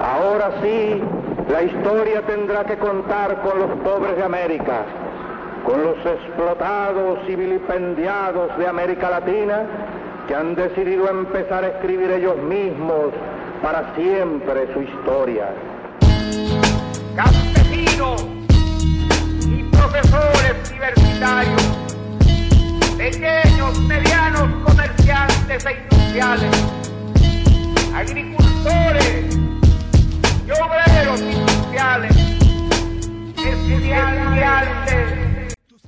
Ahora sí, la historia tendrá que contar con los pobres de América, con los explotados y vilipendiados de América Latina que han decidido empezar a escribir ellos mismos para siempre su historia. Campesinos y profesores universitarios, pequeños, medianos comerciantes e industriales, agricultores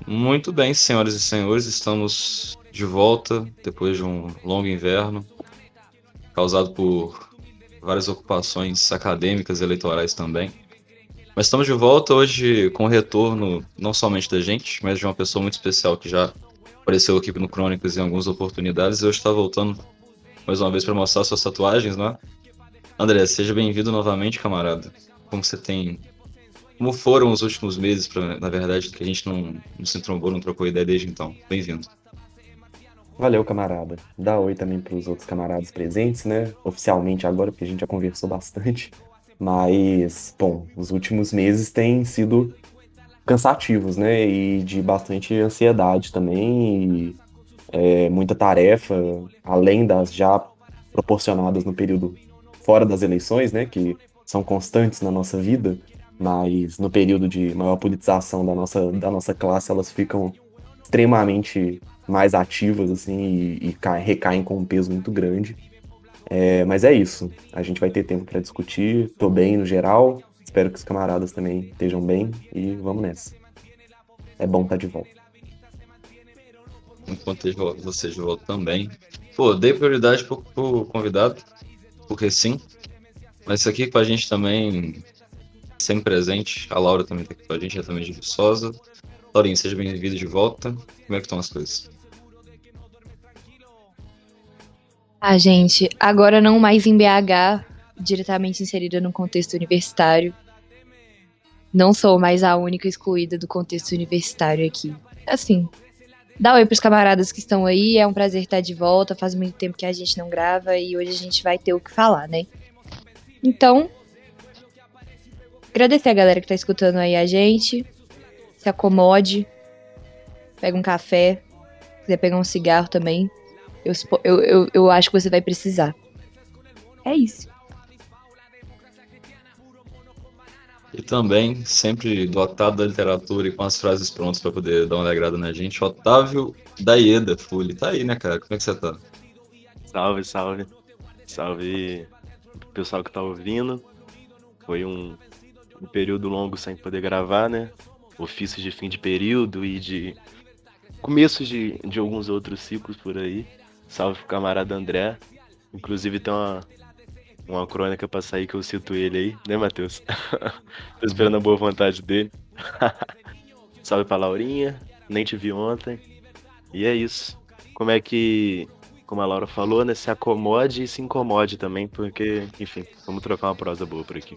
Muito bem, senhoras e senhores, estamos de volta depois de um longo inverno causado por várias ocupações acadêmicas e eleitorais também. Mas estamos de volta hoje com o retorno não somente da gente, mas de uma pessoa muito especial que já apareceu aqui no Crônicas em algumas oportunidades. E hoje está voltando mais uma vez para mostrar suas tatuagens, né? André, seja bem-vindo novamente, camarada. Como você tem. Como foram os últimos meses, pra, na verdade, que a gente não, não se trombou, não trocou ideia desde então? Bem-vindo. Valeu, camarada. Dá oi também para os outros camaradas presentes, né? Oficialmente agora, porque a gente já conversou bastante. Mas, bom, os últimos meses têm sido cansativos, né? E de bastante ansiedade também. E, é, muita tarefa, além das já proporcionadas no período fora das eleições, né? Que são constantes na nossa vida. Mas no período de maior politização da nossa, da nossa classe, elas ficam extremamente mais ativas, assim, e, e recaem com um peso muito grande. É, mas é isso. A gente vai ter tempo para discutir. Tô bem no geral. Espero que os camaradas também estejam bem e vamos nessa. É bom estar tá de volta. Enquanto vocês de volta também. Pô, dei prioridade pro, pro convidado, porque sim. Mas aqui com a gente também, sempre presente. A Laura também tá aqui com a gente, é também de Viçosa. Laurinha, seja bem-vindo de volta. Como é que estão as coisas? Ah, gente, agora não mais em BH, diretamente inserida no contexto universitário. Não sou mais a única excluída do contexto universitário aqui. Assim, dá oi pros camaradas que estão aí, é um prazer estar de volta, faz muito tempo que a gente não grava e hoje a gente vai ter o que falar, né? Então, agradecer a galera que tá escutando aí a gente, se acomode, pega um café, quiser pegar um cigarro também, eu, eu, eu, eu acho que você vai precisar. É isso. E também, sempre dotado da literatura e com as frases prontas para poder dar uma alegrada na gente, Otávio Daieda Fully. Tá aí, né, cara? Como é que você tá? Salve, salve. Salve pessoal que tá ouvindo. Foi um, um período longo sem poder gravar, né? Ofícios de fim de período e de começos de, de alguns outros ciclos por aí. Salve pro camarada André. Inclusive tem uma, uma crônica pra sair que eu cito ele aí, né, Matheus? Tô esperando a boa vontade dele. Salve pra Laurinha, nem te vi ontem. E é isso. Como é que, como a Laura falou, né, se acomode e se incomode também, porque, enfim, vamos trocar uma prosa boa por aqui.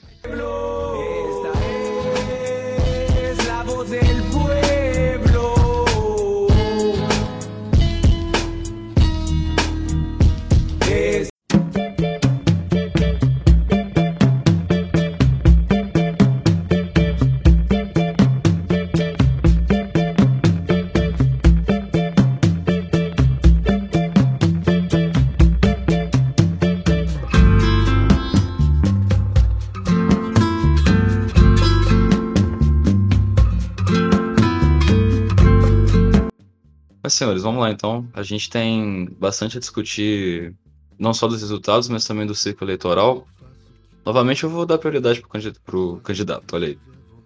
Senhores, vamos lá então. A gente tem bastante a discutir, não só dos resultados, mas também do ciclo eleitoral. Novamente, eu vou dar prioridade para o candidato, olha aí.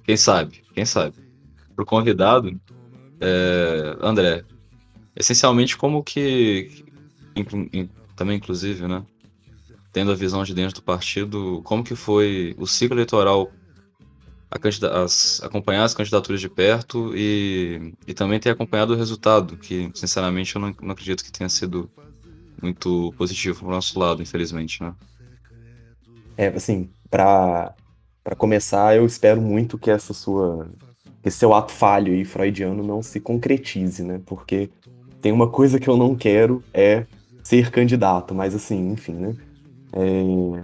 Quem sabe, quem sabe. Para o convidado, é, André, essencialmente como que, também inclusive, né, tendo a visão de dentro do partido, como que foi o ciclo eleitoral as, acompanhar as candidaturas de perto e, e também ter acompanhado o resultado, que sinceramente eu não, não acredito que tenha sido muito positivo para o nosso lado, infelizmente, né? É, assim, para começar, eu espero muito que essa sua que seu ato falho e freudiano não se concretize, né? Porque tem uma coisa que eu não quero é ser candidato, mas assim, enfim, né? É...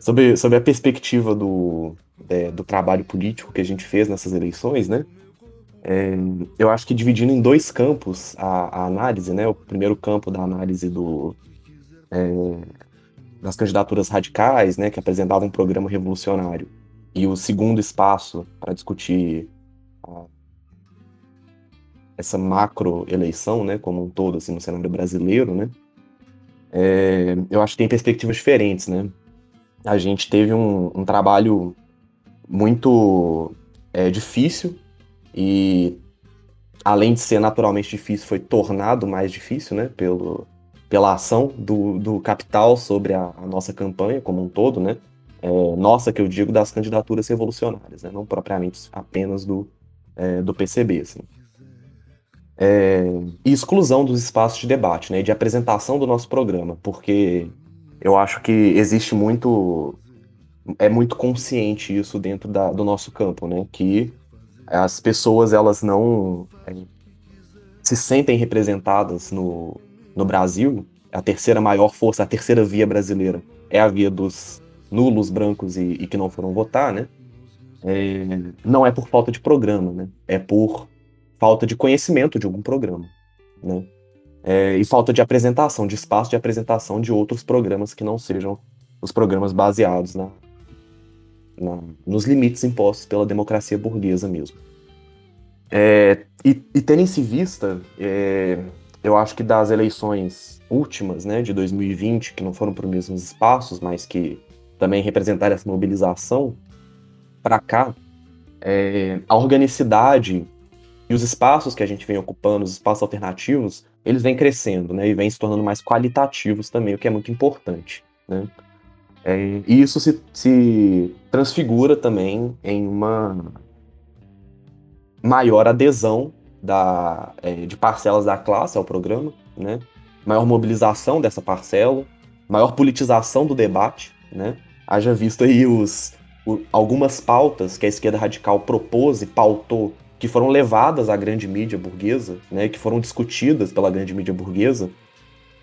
sobre, sobre a perspectiva do, é, do trabalho político que a gente fez nessas eleições, né? É, eu acho que dividindo em dois campos a, a, análise, né? O primeiro campo da análise do, é, das candidaturas radicais, né? Que apresentavam um programa revolucionário. E o segundo espaço para discutir a, essa macro eleição, né? Como um todo, assim, no cenário brasileiro, né? É, eu acho que tem perspectivas diferentes, né? A gente teve um, um trabalho muito é, difícil e além de ser naturalmente difícil, foi tornado mais difícil, né, pelo, pela ação do, do capital sobre a, a nossa campanha como um todo, né, é, nossa, que eu digo, das candidaturas revolucionárias, né, não propriamente apenas do, é, do PCB, assim. É, e exclusão dos espaços de debate, né, de apresentação do nosso programa, porque eu acho que existe muito, é muito consciente isso dentro da, do nosso campo, né, que as pessoas elas não é, se sentem representadas no, no Brasil, a terceira maior força, a terceira via brasileira é a via dos nulos, brancos e, e que não foram votar, né? É, não é por falta de programa, né? É por falta de conhecimento de algum programa, né? É, e falta de apresentação, de espaço de apresentação de outros programas que não sejam os programas baseados na, na, nos limites impostos pela democracia burguesa mesmo. É, e, e tendo em vista, é, eu acho que das eleições últimas, né, de 2020, que não foram para os mesmos espaços, mas que também representaram essa mobilização, para cá, é, a organicidade e os espaços que a gente vem ocupando, os espaços alternativos, eles vêm crescendo, né, e vêm se tornando mais qualitativos também, o que é muito importante, né. É, e isso se, se transfigura também em uma maior adesão da, é, de parcelas da classe ao programa, né? maior mobilização dessa parcela, maior politização do debate, né? haja visto aí os, o, algumas pautas que a esquerda radical propôs e pautou, que foram levadas à grande mídia burguesa, né? que foram discutidas pela grande mídia burguesa,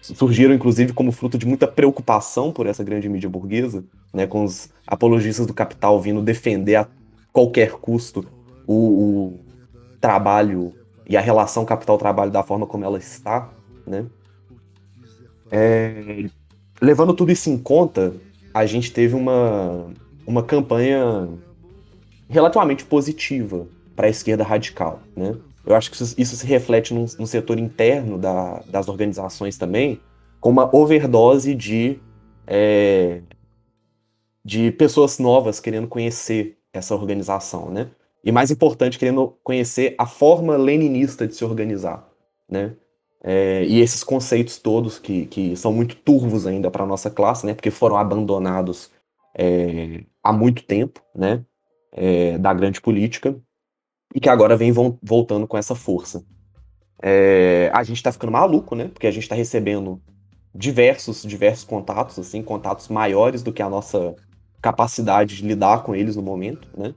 surgiram inclusive como fruto de muita preocupação por essa grande mídia burguesa, né, com os apologistas do capital vindo defender a qualquer custo o, o trabalho e a relação capital-trabalho da forma como ela está, né? É, levando tudo isso em conta, a gente teve uma, uma campanha relativamente positiva para a esquerda radical, né? Eu acho que isso, isso se reflete no, no setor interno da, das organizações também, com uma overdose de, é, de pessoas novas querendo conhecer essa organização, né? E mais importante, querendo conhecer a forma leninista de se organizar, né? É, e esses conceitos todos que, que são muito turvos ainda para a nossa classe, né? Porque foram abandonados é, há muito tempo, né? É, da grande política e que agora vem voltando com essa força. É, a gente está ficando maluco, né? Porque a gente está recebendo diversos, diversos contatos, assim, contatos maiores do que a nossa capacidade de lidar com eles no momento, né?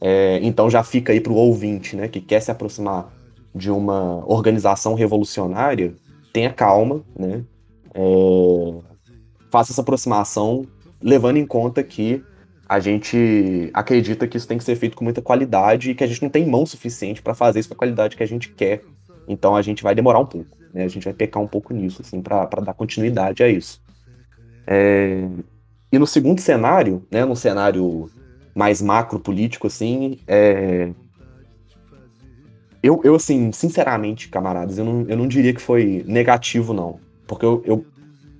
É, então já fica aí para o ouvinte, né, que quer se aproximar de uma organização revolucionária, tenha calma, né? É, faça essa aproximação levando em conta que a gente acredita que isso tem que ser feito com muita qualidade e que a gente não tem mão suficiente para fazer isso com a qualidade que a gente quer. Então a gente vai demorar um pouco, né? A gente vai pecar um pouco nisso, assim, para dar continuidade a isso. É... E no segundo cenário, né, no cenário mais macro político, assim, é... eu, eu, assim, sinceramente, camaradas, eu não, eu não diria que foi negativo, não. Porque eu, eu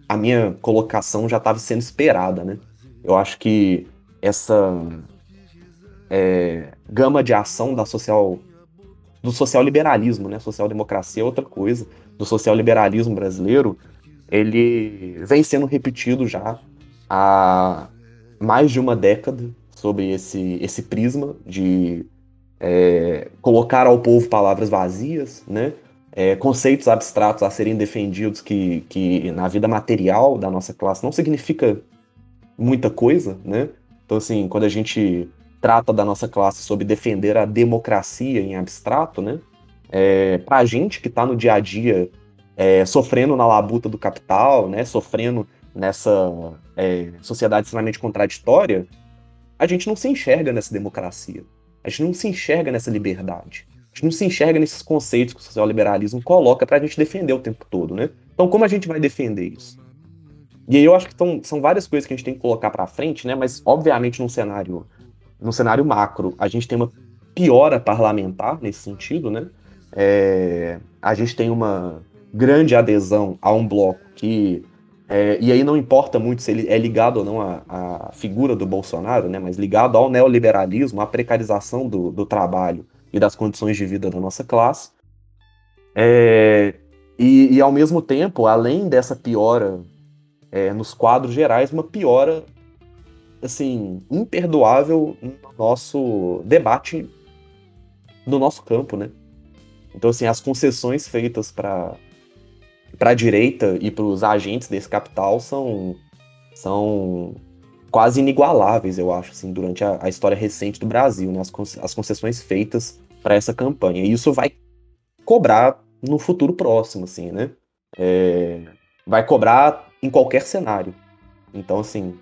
a minha colocação já estava sendo esperada, né? Eu acho que essa é, gama de ação da social do social liberalismo, né? Social democracia é outra coisa. Do social liberalismo brasileiro, ele vem sendo repetido já há mais de uma década sobre esse, esse prisma de é, colocar ao povo palavras vazias, né? É, conceitos abstratos a serem defendidos que, que na vida material da nossa classe não significa muita coisa, né? Então, assim, quando a gente trata da nossa classe sobre defender a democracia em abstrato, né? É, para a gente que está no dia a dia é, sofrendo na labuta do capital, né? Sofrendo nessa é, sociedade extremamente contraditória, a gente não se enxerga nessa democracia. A gente não se enxerga nessa liberdade. A gente não se enxerga nesses conceitos que o social liberalismo coloca para a gente defender o tempo todo, né? Então, como a gente vai defender isso? E aí eu acho que tão, são várias coisas que a gente tem que colocar para frente, né? Mas, obviamente, num cenário, num cenário macro, a gente tem uma piora parlamentar nesse sentido, né? É, a gente tem uma grande adesão a um bloco que é, e aí não importa muito se ele é ligado ou não à, à, figura do Bolsonaro, né, mas ligado ao neoliberalismo, à precarização do, do trabalho e das condições de vida da nossa classe. É, e, e, ao mesmo tempo, além dessa piora é, nos quadros gerais, uma piora assim imperdoável no nosso debate no nosso campo, né? Então assim, as concessões feitas para para a direita e para os agentes desse capital são, são quase inigualáveis, eu acho, assim, durante a, a história recente do Brasil, né? as, as concessões feitas para essa campanha. E isso vai cobrar no futuro próximo, assim, né? É, vai cobrar em qualquer cenário. Então, assim,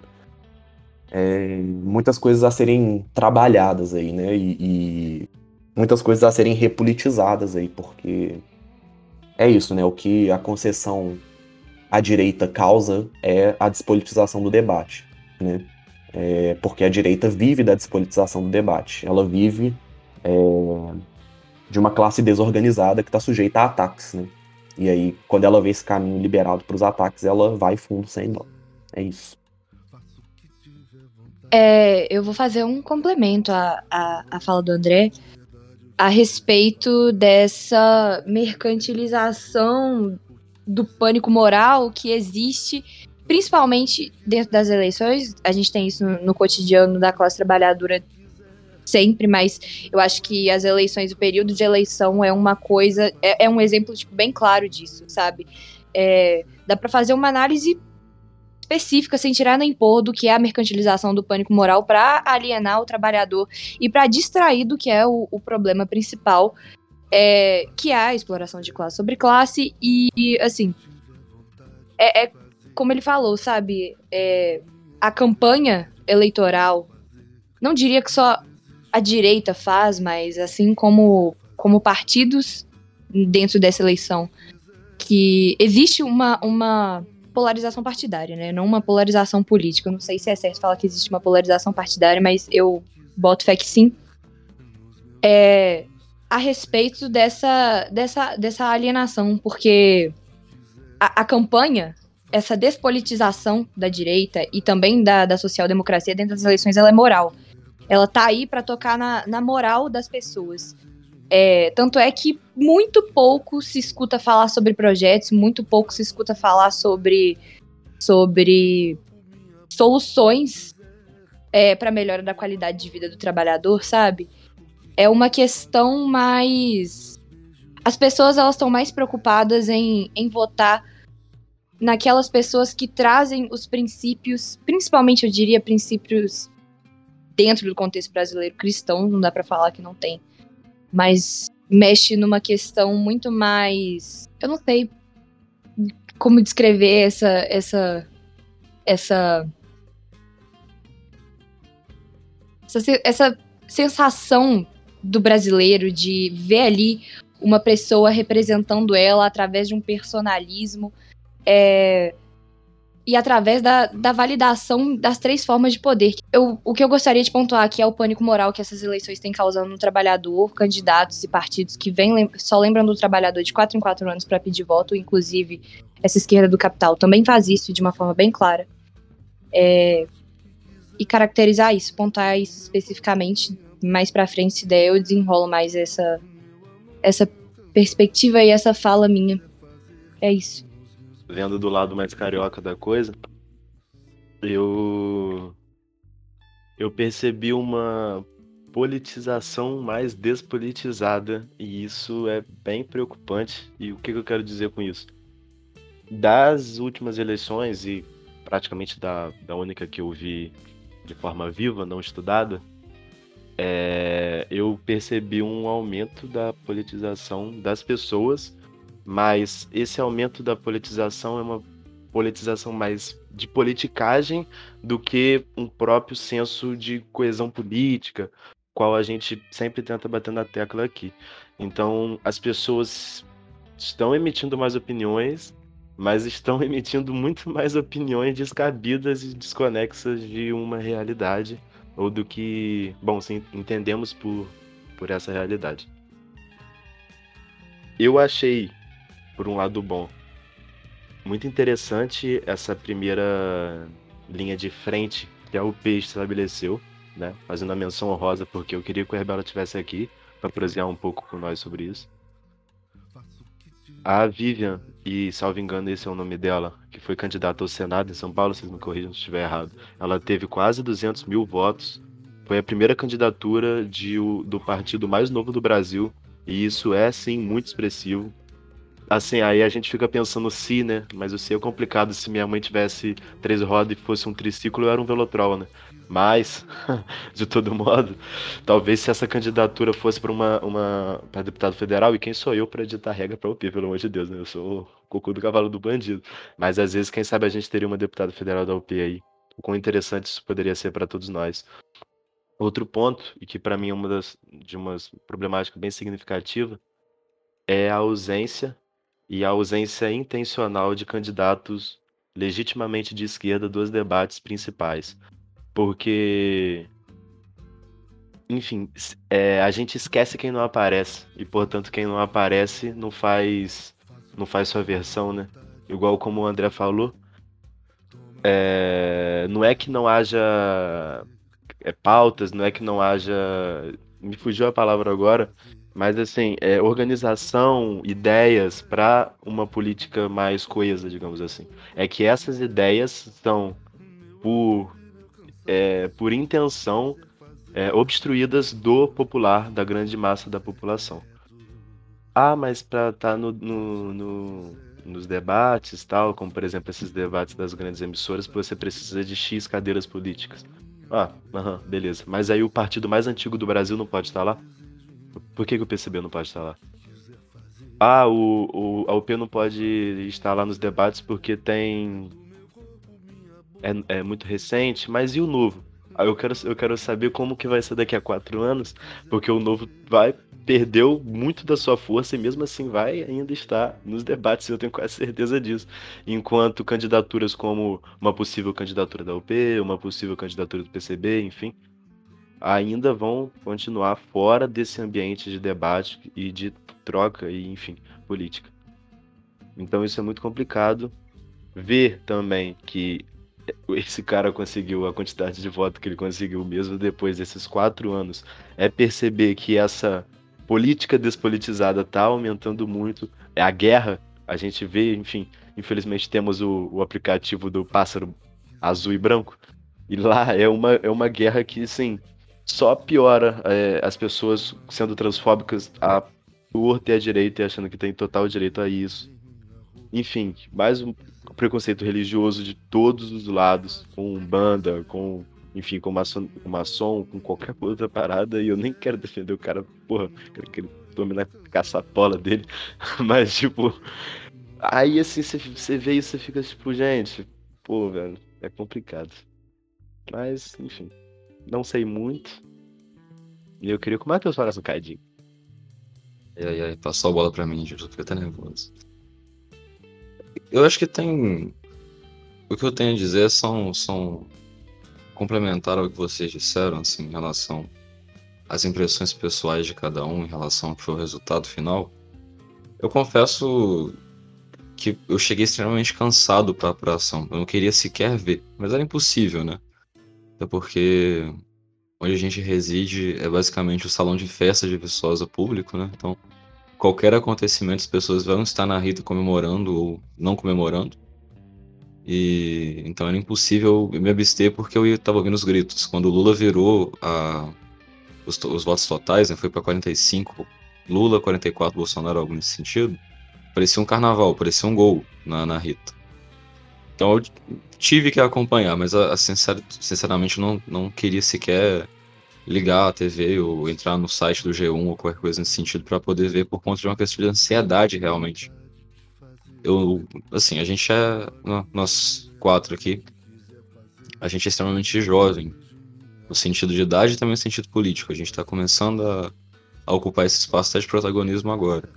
é, muitas coisas a serem trabalhadas aí, né? E, e, muitas coisas a serem repolitizadas aí, porque é isso, né? O que a concessão à direita causa é a despolitização do debate, né? É, porque a direita vive da despolitização do debate. Ela vive é, de uma classe desorganizada que está sujeita a ataques, né? E aí, quando ela vê esse caminho liberado para os ataques, ela vai fundo sem dó. É isso. É, eu vou fazer um complemento à, à, à fala do André, a respeito dessa mercantilização do pânico moral que existe, principalmente dentro das eleições. A gente tem isso no, no cotidiano da classe trabalhadora sempre, mas eu acho que as eleições, o período de eleição é uma coisa, é, é um exemplo tipo, bem claro disso, sabe? É, dá para fazer uma análise específica, sem tirar nem pôr, do que é a mercantilização do pânico moral para alienar o trabalhador e para distrair do que é o, o problema principal, é, que é a exploração de classe sobre classe. E, assim, é, é como ele falou, sabe? É, a campanha eleitoral, não diria que só a direita faz, mas assim como, como partidos dentro dessa eleição, que existe uma, uma polarização partidária, né? Não uma polarização política. Eu não sei se é certo falar que existe uma polarização partidária, mas eu boto fé que sim. É, a respeito dessa, dessa, dessa alienação, porque a, a campanha, essa despolitização da direita e também da, da social-democracia dentro das eleições, ela é moral. Ela tá aí para tocar na, na moral das pessoas. É, tanto é que muito pouco se escuta falar sobre projetos, muito pouco se escuta falar sobre, sobre soluções é, para melhora da qualidade de vida do trabalhador, sabe? É uma questão mais. As pessoas elas estão mais preocupadas em, em votar naquelas pessoas que trazem os princípios, principalmente eu diria princípios dentro do contexto brasileiro cristão, não dá para falar que não tem mas mexe numa questão muito mais. Eu não sei como descrever essa. essa. essa. essa, essa sensação do brasileiro de ver ali uma pessoa representando ela através de um personalismo. É, e através da, da validação das três formas de poder. Eu, o que eu gostaria de pontuar aqui é o pânico moral que essas eleições têm causado no trabalhador, candidatos e partidos que vem, só lembram do trabalhador de quatro em quatro anos para pedir voto, inclusive essa esquerda do capital também faz isso de uma forma bem clara. É, e caracterizar isso, pontuar isso especificamente mais para frente, se der, eu desenrolo mais essa, essa perspectiva e essa fala minha. É isso vendo do lado mais carioca da coisa, eu eu percebi uma politização mais despolitizada e isso é bem preocupante. E o que, que eu quero dizer com isso? Das últimas eleições e praticamente da, da única que eu vi de forma viva, não estudada, é, eu percebi um aumento da politização das pessoas mas esse aumento da politização é uma politização mais de politicagem do que um próprio senso de coesão política, qual a gente sempre tenta bater na tecla aqui. Então, as pessoas estão emitindo mais opiniões, mas estão emitindo muito mais opiniões descabidas e desconexas de uma realidade ou do que, bom, sim, entendemos por, por essa realidade. Eu achei, por um lado bom, muito interessante essa primeira linha de frente que a UP estabeleceu, né? Fazendo a menção honrosa, porque eu queria que o Herbelo estivesse aqui para prosear um pouco com nós sobre isso. A Vivian, e salvo engano esse é o nome dela, que foi candidata ao Senado em São Paulo, vocês me corrijam se estiver errado, ela teve quase 200 mil votos. Foi a primeira candidatura de, do partido mais novo do Brasil, e isso é, sim, muito expressivo. Assim, aí a gente fica pensando se, né? Mas o se é complicado. Se minha mãe tivesse três rodas e fosse um triciclo, eu era um velotrol, né? Mas, de todo modo, talvez se essa candidatura fosse para uma, uma para deputado federal, e quem sou eu para editar regra para UP, pelo amor de Deus, né? Eu sou o cocô do cavalo do bandido. Mas às vezes, quem sabe a gente teria uma deputada federal da UP aí. O quão interessante isso poderia ser para todos nós. Outro ponto, e que para mim é uma das de uma problemática bem significativa, é a ausência e a ausência intencional de candidatos legitimamente de esquerda dos debates principais. Porque, enfim, é, a gente esquece quem não aparece. E, portanto, quem não aparece não faz, não faz sua versão, né? Igual como o André falou. É, não é que não haja é, pautas, não é que não haja. Me fugiu a palavra agora, mas assim, é, organização, ideias para uma política mais coesa, digamos assim. É que essas ideias são, por é, por intenção, é, obstruídas do popular, da grande massa da população. Ah, mas para estar tá no, no, no, nos debates, tal, como por exemplo esses debates das grandes emissoras, você precisa de X cadeiras políticas. Ah, beleza. Mas aí o partido mais antigo do Brasil não pode estar lá? Por que, que o PCB não pode estar lá? Ah, o, o, a UP não pode estar lá nos debates porque tem é, é muito recente, mas e o novo? Aí eu quero, eu quero saber como que vai ser daqui a quatro anos, porque o novo vai perdeu muito da sua força e mesmo assim vai ainda estar nos debates, eu tenho quase certeza disso. Enquanto candidaturas como uma possível candidatura da UP, uma possível candidatura do PCB, enfim, ainda vão continuar fora desse ambiente de debate e de troca e, enfim, política. Então isso é muito complicado. Ver também que esse cara conseguiu a quantidade de votos que ele conseguiu mesmo depois desses quatro anos é perceber que essa política despolitizada tá aumentando muito. É a guerra, a gente vê, enfim, infelizmente temos o, o aplicativo do pássaro azul e branco. E lá é uma, é uma guerra que, sim, só piora é, as pessoas sendo transfóbicas a torta e a direita e achando que tem total direito a isso. Enfim, mais um preconceito religioso de todos os lados, com banda, com, enfim, com maçom, com, maçom, com qualquer outra parada, e eu nem quero defender o cara, porra, quero que ele tome na caçapola dele, mas, tipo, aí, assim, você vê isso e fica, tipo, gente, pô, velho, é complicado. Mas, enfim, não sei muito, e eu queria que o Matheus falasse um cadinho. E aí, aí, passou a bola pra mim, eu fiquei até nervoso. Eu acho que tem. O que eu tenho a dizer são, são complementar ao que vocês disseram, assim, em relação às impressões pessoais de cada um em relação ao que foi o resultado final. Eu confesso que eu cheguei extremamente cansado para a apuração. Eu não queria sequer ver, mas era impossível, né? Até porque onde a gente reside é basicamente o salão de festa de Viçosa público, né? Então, qualquer acontecimento, as pessoas vão estar na Rita comemorando ou não comemorando. E então era impossível me abster porque eu estava ouvindo os gritos. Quando o Lula virou a, os, os votos totais, né, foi para 45, Lula, 44, Bolsonaro, algo nesse sentido, parecia um carnaval, parecia um gol na, na Rita. Então eu tive que acompanhar, mas a, a sincer, sinceramente não, não queria sequer ligar a TV ou entrar no site do G1 ou qualquer coisa nesse sentido para poder ver por conta de uma questão de ansiedade realmente. eu, assim, a gente é, nós quatro aqui, a gente é extremamente jovem, no sentido de idade e também no sentido político. A gente está começando a, a, ocupar esse espaço até de protagonismo agora.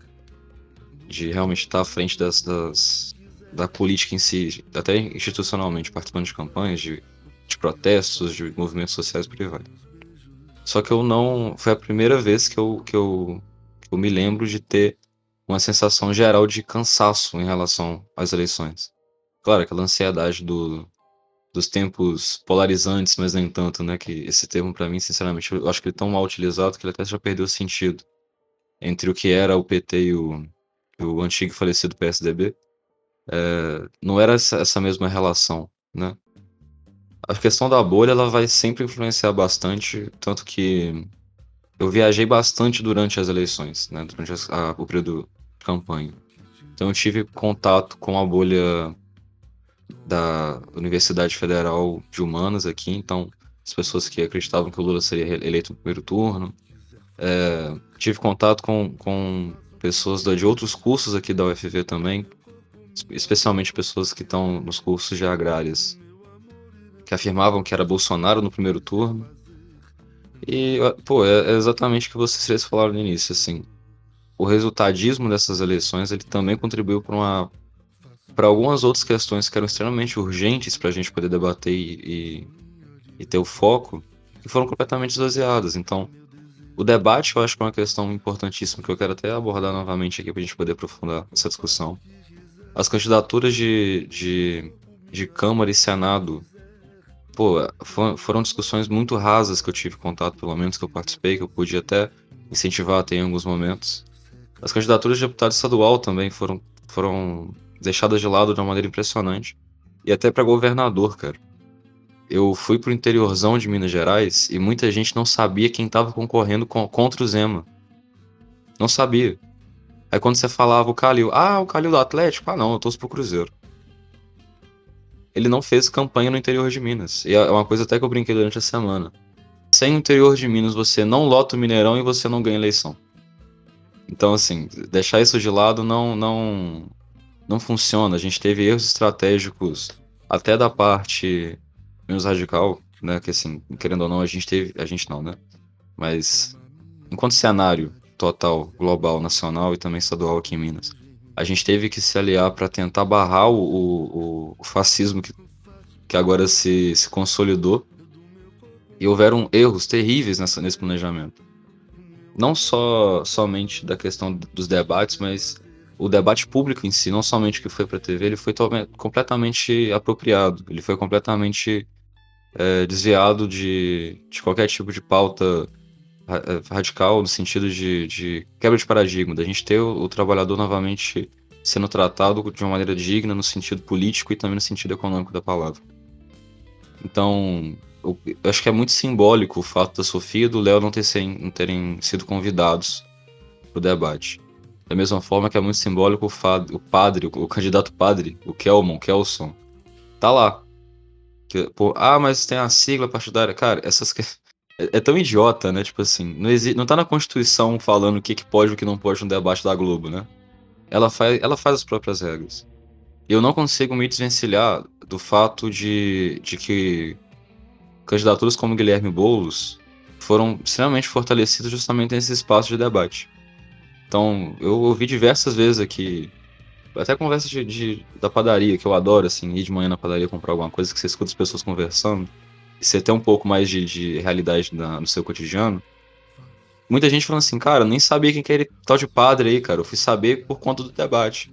De realmente estar à frente das, das, da política em si, até institucionalmente, participando de campanhas, de, de protestos, de movimentos sociais por aí vai. Só que eu não. Foi a primeira vez que eu, que eu, que eu me lembro de ter uma sensação geral de cansaço em relação às eleições. Claro, aquela ansiedade do, dos tempos polarizantes, mas nem tanto, né? Que esse termo, para mim, sinceramente, eu acho que ele é tão mal utilizado que ele até já perdeu o sentido. Entre o que era o PT e o, o antigo falecido PSDB, é, não era essa, essa mesma relação, né? A questão da bolha, ela vai sempre influenciar bastante, tanto que eu viajei bastante durante as eleições, né? Durante a, o período campanha. Então eu tive contato com a bolha da Universidade Federal de Humanas aqui, então as pessoas que acreditavam que o Lula seria eleito no primeiro turno. É, tive contato com, com pessoas de outros cursos aqui da UFV também, especialmente pessoas que estão nos cursos de agrárias, que afirmavam que era Bolsonaro no primeiro turno. E, pô, é exatamente o que vocês falaram no início, assim o resultadismo dessas eleições ele também contribuiu para uma para algumas outras questões que eram extremamente urgentes para a gente poder debater e, e, e, ter o foco, que foram completamente esvaziadas. Então, o debate eu acho que é uma questão importantíssima que eu quero até abordar novamente aqui para a gente poder aprofundar essa discussão. As candidaturas de, de, de Câmara e Senado, pô, foram discussões muito rasas que eu tive contato, pelo menos que eu participei, que eu pude até incentivar até em alguns momentos. As candidaturas de deputado estadual também foram, foram deixadas de lado de uma maneira impressionante. E até para governador, cara. Eu fui pro interiorzão de Minas Gerais e muita gente não sabia quem estava concorrendo com, contra o Zema. Não sabia. Aí quando você falava o Calil, ah, o Calil do Atlético? Ah, não, eu torço pro Cruzeiro. Ele não fez campanha no interior de Minas. E é uma coisa até que eu brinquei durante a semana. Sem o interior de Minas, você não lota o Mineirão e você não ganha eleição. Então, assim, deixar isso de lado não, não, não funciona. A gente teve erros estratégicos até da parte menos radical, né? Que assim, querendo ou não, a gente teve. A gente não, né? Mas enquanto cenário total, global, nacional e também estadual aqui em Minas, a gente teve que se aliar para tentar barrar o, o, o, fascismo que, que agora se, se consolidou. E houveram erros terríveis nessa, nesse planejamento. Não só somente da questão dos debates, mas o debate público em si, não somente o que foi para a TV, ele foi completamente apropriado, ele foi completamente é, desviado de, de qualquer tipo de pauta radical no sentido de, de quebra de paradigma, da gente ter o, o, trabalhador novamente sendo tratado de uma maneira digna no sentido político e também no sentido econômico da palavra. Então, eu, acho que é muito simbólico o fato da Sofia e do Léo não, ter não terem sido convidados para o debate. Da mesma forma que é muito simbólico o, o padre, o, o, candidato padre, o Kelmon, Kelson, tá lá. Que, pô, ah, mas tem a sigla partidária. Cara, essas é, é tão idiota, né? Tipo assim, não, existe, não tá na Constituição falando o que, que pode e o que não pode no debate da Globo, né? Ela faz, ela faz as próprias regras. Eu não consigo me desvencilhar do fato de, de que candidaturas como Guilherme Boulos foram extremamente fortalecidas justamente nesse espaço de debate. Então, eu ouvi diversas vezes aqui, até conversa de, de, da padaria, que eu adoro, assim, ir de manhã na padaria comprar alguma coisa, que você escuta as pessoas conversando, você tem um pouco mais de, de realidade na, no seu cotidiano. Muita gente falando assim, cara, nem sabia quem que era tal de padre aí, cara, eu fui saber por conta do debate.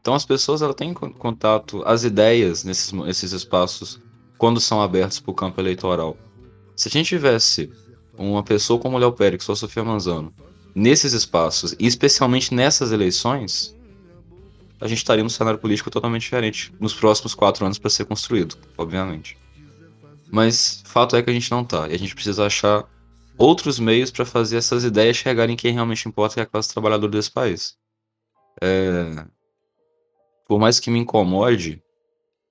Então as pessoas ela têm contato, as ideias nesses, nesses espaços quando são abertos para o campo eleitoral. Se a gente tivesse uma pessoa como o Léo Pérez ou a Sofia Manzano nesses espaços, e especialmente nessas eleições, a gente estaria num cenário político totalmente diferente nos próximos quatro anos para ser construído, obviamente. Mas fato é que a gente não está, e a gente precisa achar outros meios para fazer essas ideias chegarem em quem realmente importa, que é a classe trabalhadora desse país. É... Por mais que me incomode,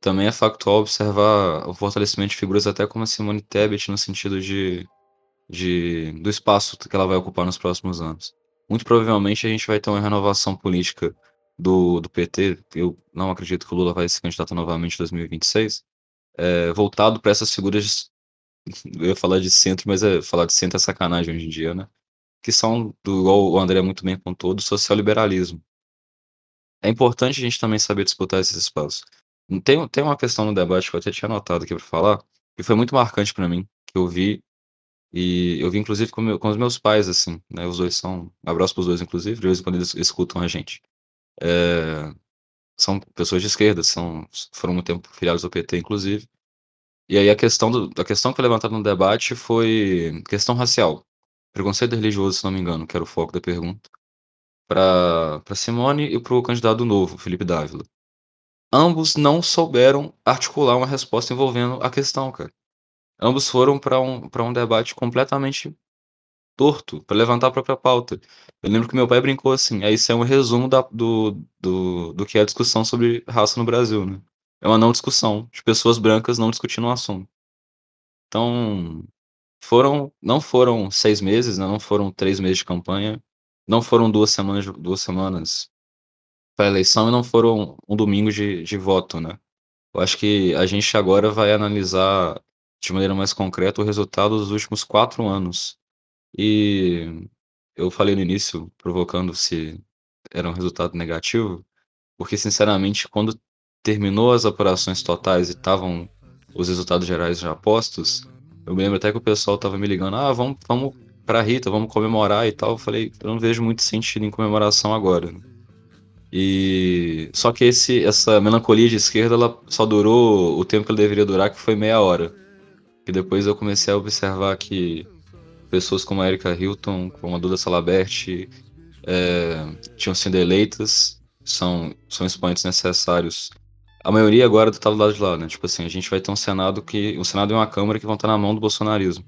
também é factual observar o fortalecimento de figuras até como a Simone Tebet no sentido de, de do espaço que ela vai ocupar nos próximos anos. Muito provavelmente a gente vai ter uma renovação política do, do PT, eu não acredito que o Lula vai se candidatar novamente em 2026, é, voltado para essas figuras, eu ia falar de centro, mas é, falar de centro é sacanagem hoje em dia, né? Que são, do, igual o André muito bem apontou, do social-liberalismo. É importante a gente também saber disputar esses espaços. Tem, tem uma questão no debate que eu até tinha anotado aqui para falar, que foi muito marcante para mim, que eu vi, e eu vi inclusive com, meu, com os meus pais, assim, né? Os dois são. Abraço pros dois, inclusive, de vez em quando eles escutam a gente. É, são pessoas de esquerda, são, foram muito tempo filiados ao PT, inclusive. E aí a questão, do, a questão que foi levantada no debate foi questão racial. Preconceito religioso, se não me engano, que era o foco da pergunta. Para Simone e para o candidato novo, Felipe Dávila. Ambos não souberam articular uma resposta envolvendo a questão, cara. Ambos foram para um, um debate completamente torto para levantar a própria pauta. Eu lembro que meu pai brincou assim, aí isso é um resumo da, do, do, do que é a discussão sobre raça no Brasil, né? É uma não discussão, de pessoas brancas não discutindo o assunto. Então, foram, não foram seis meses, né? não foram três meses de campanha, não foram duas semanas, duas semanas para eleição e não foram um domingo de, de voto, né? Eu acho que a gente agora vai analisar de maneira mais concreta o resultado dos últimos quatro anos e eu falei no início, provocando se era um resultado negativo, porque sinceramente, quando terminou as apurações totais e estavam os resultados gerais já postos, eu me lembro até que o pessoal tava me ligando, ah, vamos, vamos pra Rita, vamos comemorar e tal. Eu falei, eu não vejo muito sentido em comemoração agora. E só que esse, essa melancolia de esquerda ela só durou o tempo que ela deveria durar, que foi meia hora. E depois eu comecei a observar que pessoas como a Erika Hilton, como a Duda Salabert, é, tinham sido eleitas, são, são expoentes necessários. A maioria agora está do lado de lá, né? Tipo assim, a gente vai ter um Senado que. Um Senado e uma Câmara que vão estar na mão do bolsonarismo.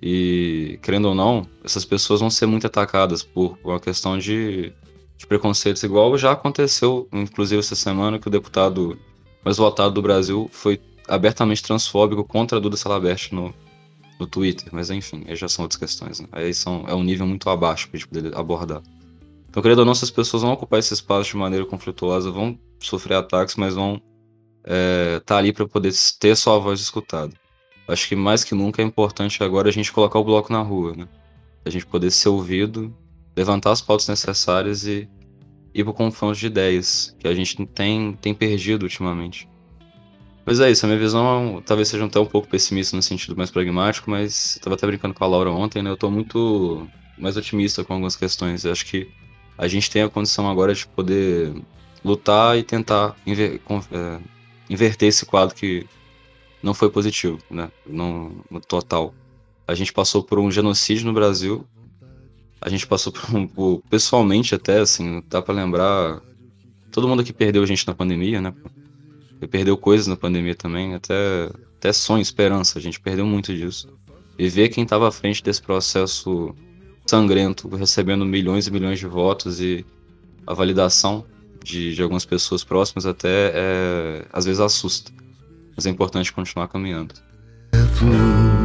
E, querendo ou não, essas pessoas vão ser muito atacadas por, por uma questão de, de preconceitos, igual já aconteceu, inclusive, essa semana, que o deputado mais votado do Brasil foi abertamente transfóbico contra a Duda Salabert no, no Twitter, mas enfim, aí já são outras questões, né? Aí são, é um nível muito abaixo pra gente poder abordar. Então, querendo ou não, essas pessoas vão ocupar esse espaço de maneira conflituosa, vão sofrer ataques, mas vão estar é, tá ali para poder ter sua voz escutada. Acho que mais que nunca é importante agora a gente colocar o bloco na rua, né? A gente poder ser ouvido, levantar as pautas necessárias e ir para confronto de ideias, que a gente tem, tem perdido ultimamente. Mas é isso, a minha visão talvez seja até um pouco pessimista no sentido mais pragmático, mas eu tava até brincando com a Laura ontem, né? Eu tô muito mais otimista com algumas questões. Eu acho que a gente tem a condição agora de poder lutar e tentar inver é, inverter esse quadro que não foi positivo, né? No, no, total. A gente passou por um genocídio no Brasil. A gente passou por um. Por, pessoalmente, até, assim, dá para lembrar. Todo mundo aqui perdeu a gente na pandemia, né? Perdeu coisas na pandemia também, até, até sonho, esperança, a gente perdeu muito disso. E ver quem estava à frente desse processo sangrento, recebendo milhões e milhões de votos e a validação de, de algumas pessoas próximas até é, às vezes assusta. Mas é importante continuar caminhando. eu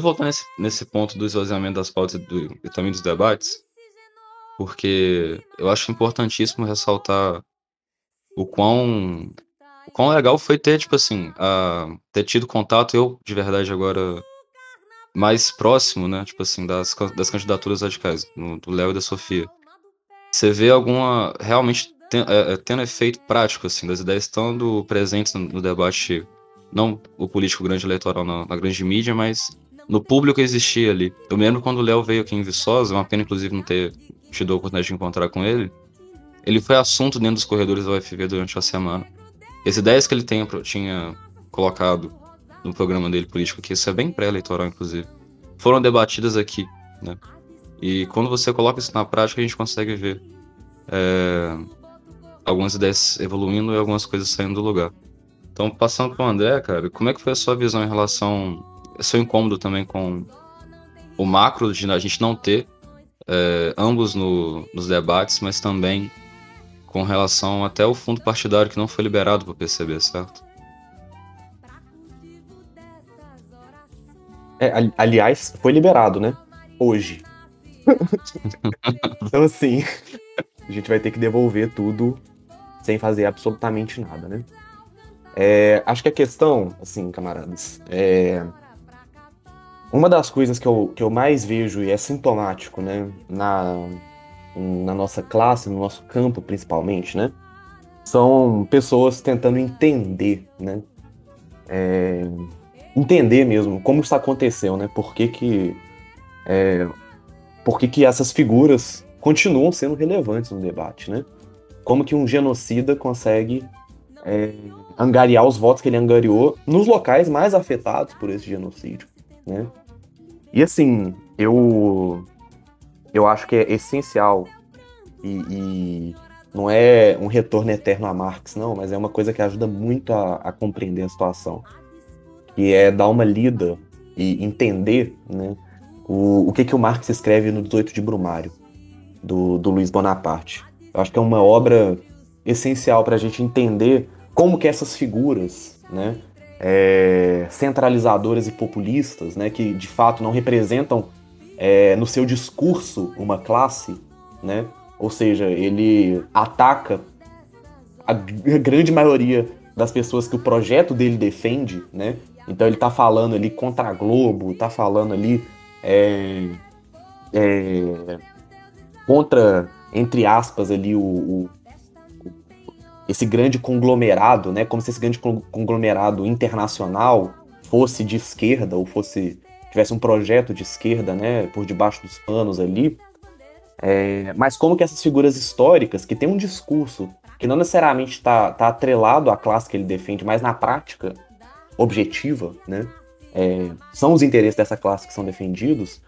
voltar nesse, nesse ponto do esvaziamento das pautas do, e também dos debates, porque eu acho importantíssimo ressaltar o quão, o quão legal foi ter, tipo assim, a, ter tido contato. Eu, de verdade, agora mais próximo, né? Tipo assim, das, das candidaturas radicais, no, do Léo e da Sofia. Você vê alguma. realmente ten, é, é, tendo efeito prático, assim, das ideias estando presentes no, no debate, não o político grande eleitoral na, na, grande mídia, mas no público existia ali. Eu me lembro quando o Léo veio aqui em Viçosa, uma pena inclusive não ter tido a oportunidade de encontrar com ele. Ele foi assunto dentro dos corredores da UFV durante a semana. As ideias que ele tem, tinha colocado no programa dele político, que isso é bem pré-eleitoral, inclusive, foram debatidas aqui, né? E quando você coloca isso na prática, a gente consegue ver é, algumas ideias evoluindo e algumas coisas saindo do lugar. Então, passando para o André, cara, como é que foi a sua visão em relação, seu incômodo também com o macro de a gente não ter é, ambos no, nos debates, mas também com relação até o fundo partidário que não foi liberado para o PCB, certo? É, aliás, foi liberado, né? Hoje. então, assim, a gente vai ter que devolver tudo sem fazer absolutamente nada, né? É, acho que a questão, assim, camaradas, é. Uma das coisas que eu, que eu mais vejo e é sintomático, né, na, na nossa classe, no nosso campo principalmente, né, são pessoas tentando entender, né, é, entender mesmo como isso aconteceu, né? Por que que, é, por que, que essas figuras continuam sendo relevantes no debate, né? Como que um genocida consegue é, angariar os votos que ele angariou nos locais mais afetados por esse genocídio, né? E assim, eu eu acho que é essencial e, e não é um retorno eterno a Marx, não, mas é uma coisa que ajuda muito a, a compreender a situação que é dar uma lida e entender né, o, o que, que o Marx escreve no 18 de Brumário, do, do Luiz Bonaparte. Eu acho que é uma obra essencial para a gente entender como que essas figuras né, é, centralizadoras e populistas, né, que de fato não representam é, no seu discurso uma classe, né, ou seja, ele ataca a grande maioria das pessoas que o projeto dele defende, né, então ele tá falando ali contra a Globo, tá falando ali é, é, contra, entre aspas, ali o, o, esse grande conglomerado, né? Como se esse grande conglomerado internacional fosse de esquerda ou fosse tivesse um projeto de esquerda, né? Por debaixo dos panos ali. É, mas como que essas figuras históricas que têm um discurso que não necessariamente está tá atrelado à classe que ele defende, mas na prática objetiva, né? É, são os interesses dessa classe que são defendidos,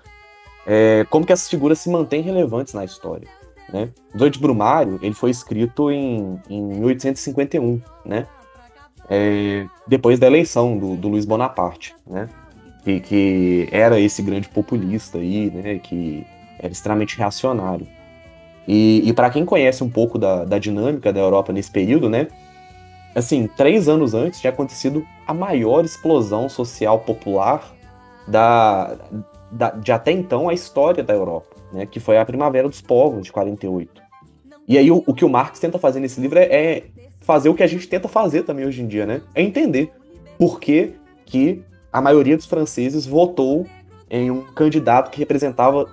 é, como que essas figuras se mantêm relevantes na história, né? Doide Brumário, ele foi escrito em, em 1851, né? É, depois da eleição do, do Luiz Bonaparte, né? Que, que, era esse grande populista aí, né? Que era extremamente reacionário. E, e para quem conhece um pouco da, da dinâmica da Europa nesse período, né? assim, três anos antes tinha acontecido a maior explosão social popular da, da, de até então a história da Europa, né, que foi a Primavera dos Povos, de 48. E aí o, o que o Marx tenta fazer nesse livro é, é, fazer o que a gente tenta fazer também hoje em dia, né? É entender por que, que a maioria dos franceses votou em um candidato que representava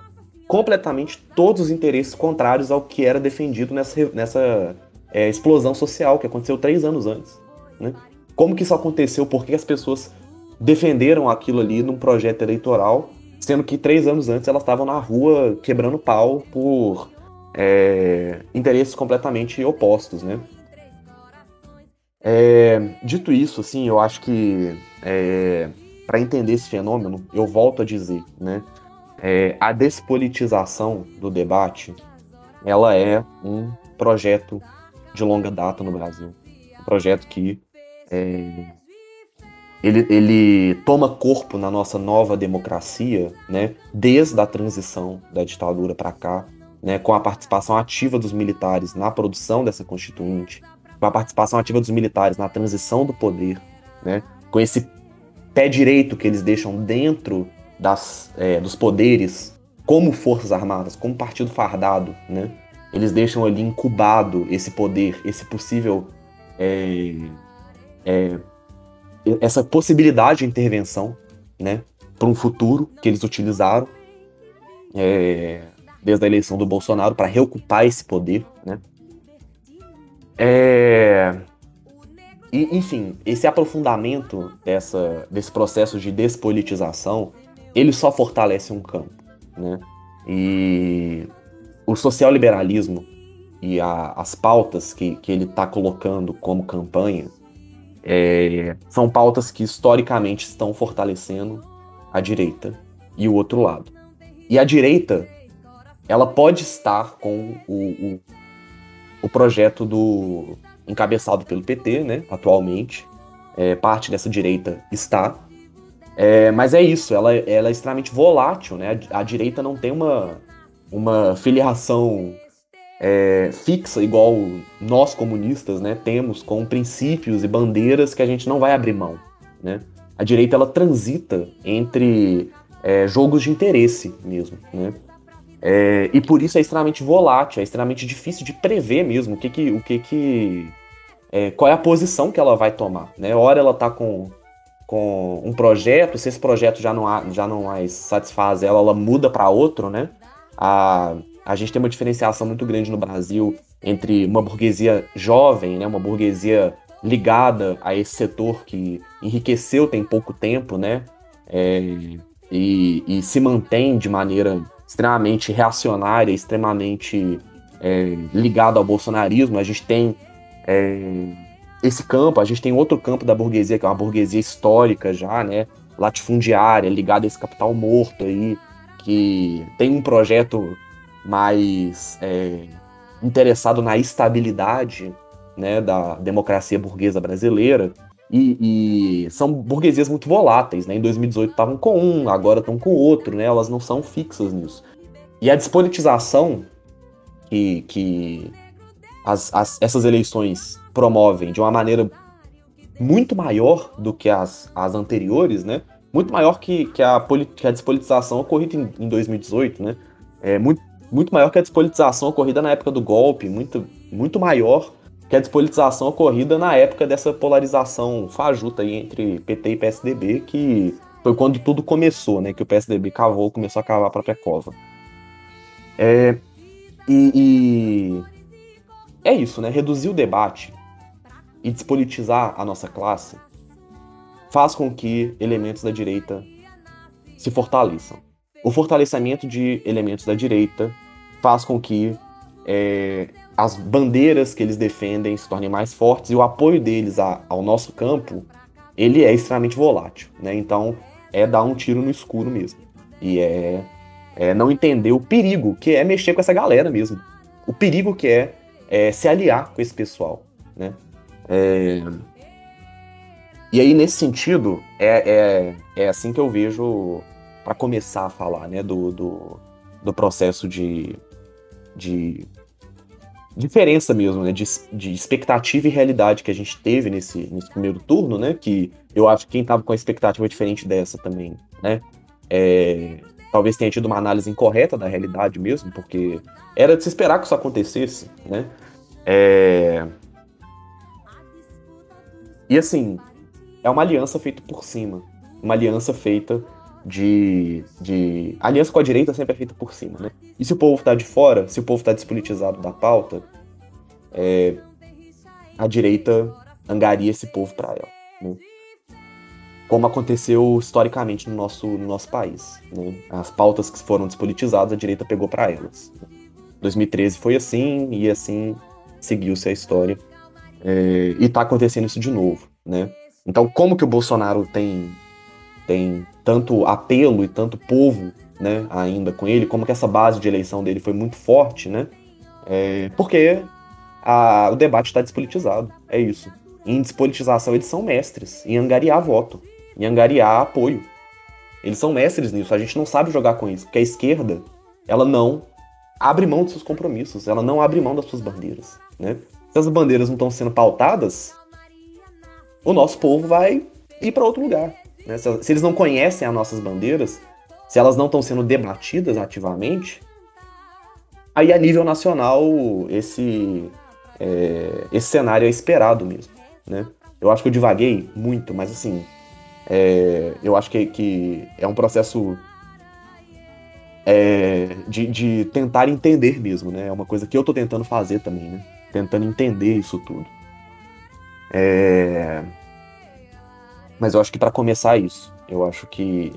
completamente todos os interesses contrários ao que era defendido nessa, nessa é, explosão social que aconteceu três anos antes. Né? Como que isso aconteceu? Por que as pessoas defenderam aquilo ali num projeto eleitoral, sendo que três anos antes elas estavam na rua quebrando pau por é, interesses completamente opostos, né? É, dito isso, assim, eu acho que é, para entender esse fenômeno, eu volto a dizer, né? É, a despolitização do debate, ela é um projeto de longa data no Brasil. Um projeto que é, ele, ele toma corpo na nossa nova democracia, né, desde a transição da ditadura para cá, né, com a participação ativa dos militares na produção dessa constituinte, com a participação ativa dos militares na transição do poder, né, com esse pé direito que eles deixam dentro das, é, dos poderes como forças armadas, como partido fardado, né, eles deixam ali incubado esse poder, esse possível. É, é, essa possibilidade de intervenção, né? para um futuro que eles utilizaram é, desde a eleição do Bolsonaro para reocupar esse poder, né? É, e, enfim, esse aprofundamento dessa, desse processo de despolitização, ele só fortalece um campo, né? E o social-liberalismo e a, as pautas que, que ele está colocando como campanha é, são pautas que historicamente estão fortalecendo a direita e o outro lado. E a direita, ela pode estar com o, o, o projeto do encabeçado pelo PT, né, atualmente. É, parte dessa direita está. É, mas é isso, ela, ela é extremamente volátil, né? A, a direita não tem uma, uma filiação é, fixa, igual nós comunistas, né, temos com princípios e bandeiras que a gente não vai abrir mão, né? A direita ela transita entre é, jogos de interesse mesmo, né? É, e por isso é extremamente volátil, é extremamente difícil de prever mesmo o que que, o que, que é, qual é a posição que ela vai tomar, né? Ora ela tá com, com um projeto, se esse projeto já não, já não mais satisfaz ela, ela muda para outro, né? A, a gente tem uma diferenciação muito grande no Brasil entre uma burguesia jovem, né, uma burguesia ligada a esse setor que enriqueceu tem pouco tempo, né, é, e, e, se mantém de maneira extremamente reacionária, extremamente é, ligado ao bolsonarismo. A gente tem é, esse campo, a gente tem outro campo da burguesia, que é uma burguesia histórica já, né, latifundiária, ligada a esse capital morto aí, que tem um projeto mais é, interessado na estabilidade né, da democracia burguesa brasileira. E, e, são burguesias muito voláteis, né? Em 2018 estavam com um, agora estão com outro, né? Elas não são fixas nisso. E a despolitização que, que as, as, essas eleições promovem de uma maneira muito maior do que as, as anteriores, né? Muito maior que, que, a, que a despolitização ocorrida em, em 2018, né? É muito, muito maior que a despolitização ocorrida na época do golpe, muito, muito maior que a despolitização ocorrida na época dessa polarização fajuta aí entre PT e PSDB, que foi quando tudo começou, né? Que o PSDB cavou, começou a cavar a própria cova. É, e, e é isso, né? Reduzir o debate e despolitizar a nossa classe faz com que elementos da direita se fortaleçam. O fortalecimento de elementos da direita faz com que é, as bandeiras que eles defendem se tornem mais fortes e o apoio deles a, ao nosso campo ele é extremamente volátil, né? Então é dar um tiro no escuro mesmo e é, é não entender o perigo que é mexer com essa galera mesmo, o perigo que é, é se aliar com esse pessoal, né? É... E aí nesse sentido é, é, é assim que eu vejo para começar a falar, né, do, do, do processo de, de diferença mesmo, né, de, de expectativa e realidade que a gente teve nesse, nesse primeiro turno, né, que eu acho que quem tava com a expectativa diferente dessa também, né, é, talvez tenha tido uma análise incorreta da realidade mesmo, porque era de se esperar que isso acontecesse, né, é... E assim, é uma aliança feita por cima, uma aliança feita de, de. aliança com a direita sempre é feita por cima, né? E se o povo tá de fora, se o povo tá despolitizado da pauta, é, a direita angaria esse povo para ela. Né? Como aconteceu historicamente no nosso, no nosso país. Né? As pautas que foram despolitizadas, a direita pegou para elas. 2013 foi assim, e assim seguiu-se a história. É, e tá acontecendo isso de novo, né? Então, como que o Bolsonaro tem tem tanto apelo e tanto povo né, ainda com ele, como que essa base de eleição dele foi muito forte, né? É, porque a, o debate está despolitizado, é isso. Em despolitização eles são mestres, em angariar voto, em angariar apoio. Eles são mestres nisso, a gente não sabe jogar com isso, porque a esquerda, ela não abre mão dos seus compromissos, ela não abre mão das suas bandeiras, né? Se as bandeiras não estão sendo pautadas, o nosso povo vai ir para outro lugar. Né? Se, se eles não conhecem as nossas bandeiras, se elas não estão sendo debatidas ativamente, aí a nível nacional esse, é, esse cenário é esperado mesmo. Né? Eu acho que eu divaguei muito, mas assim, É, eu acho que, que é um processo é, de, de tentar entender mesmo, né? É uma coisa que eu tô tentando fazer também, né? Tentando entender isso tudo. É... Mas eu acho que para começar isso, eu acho que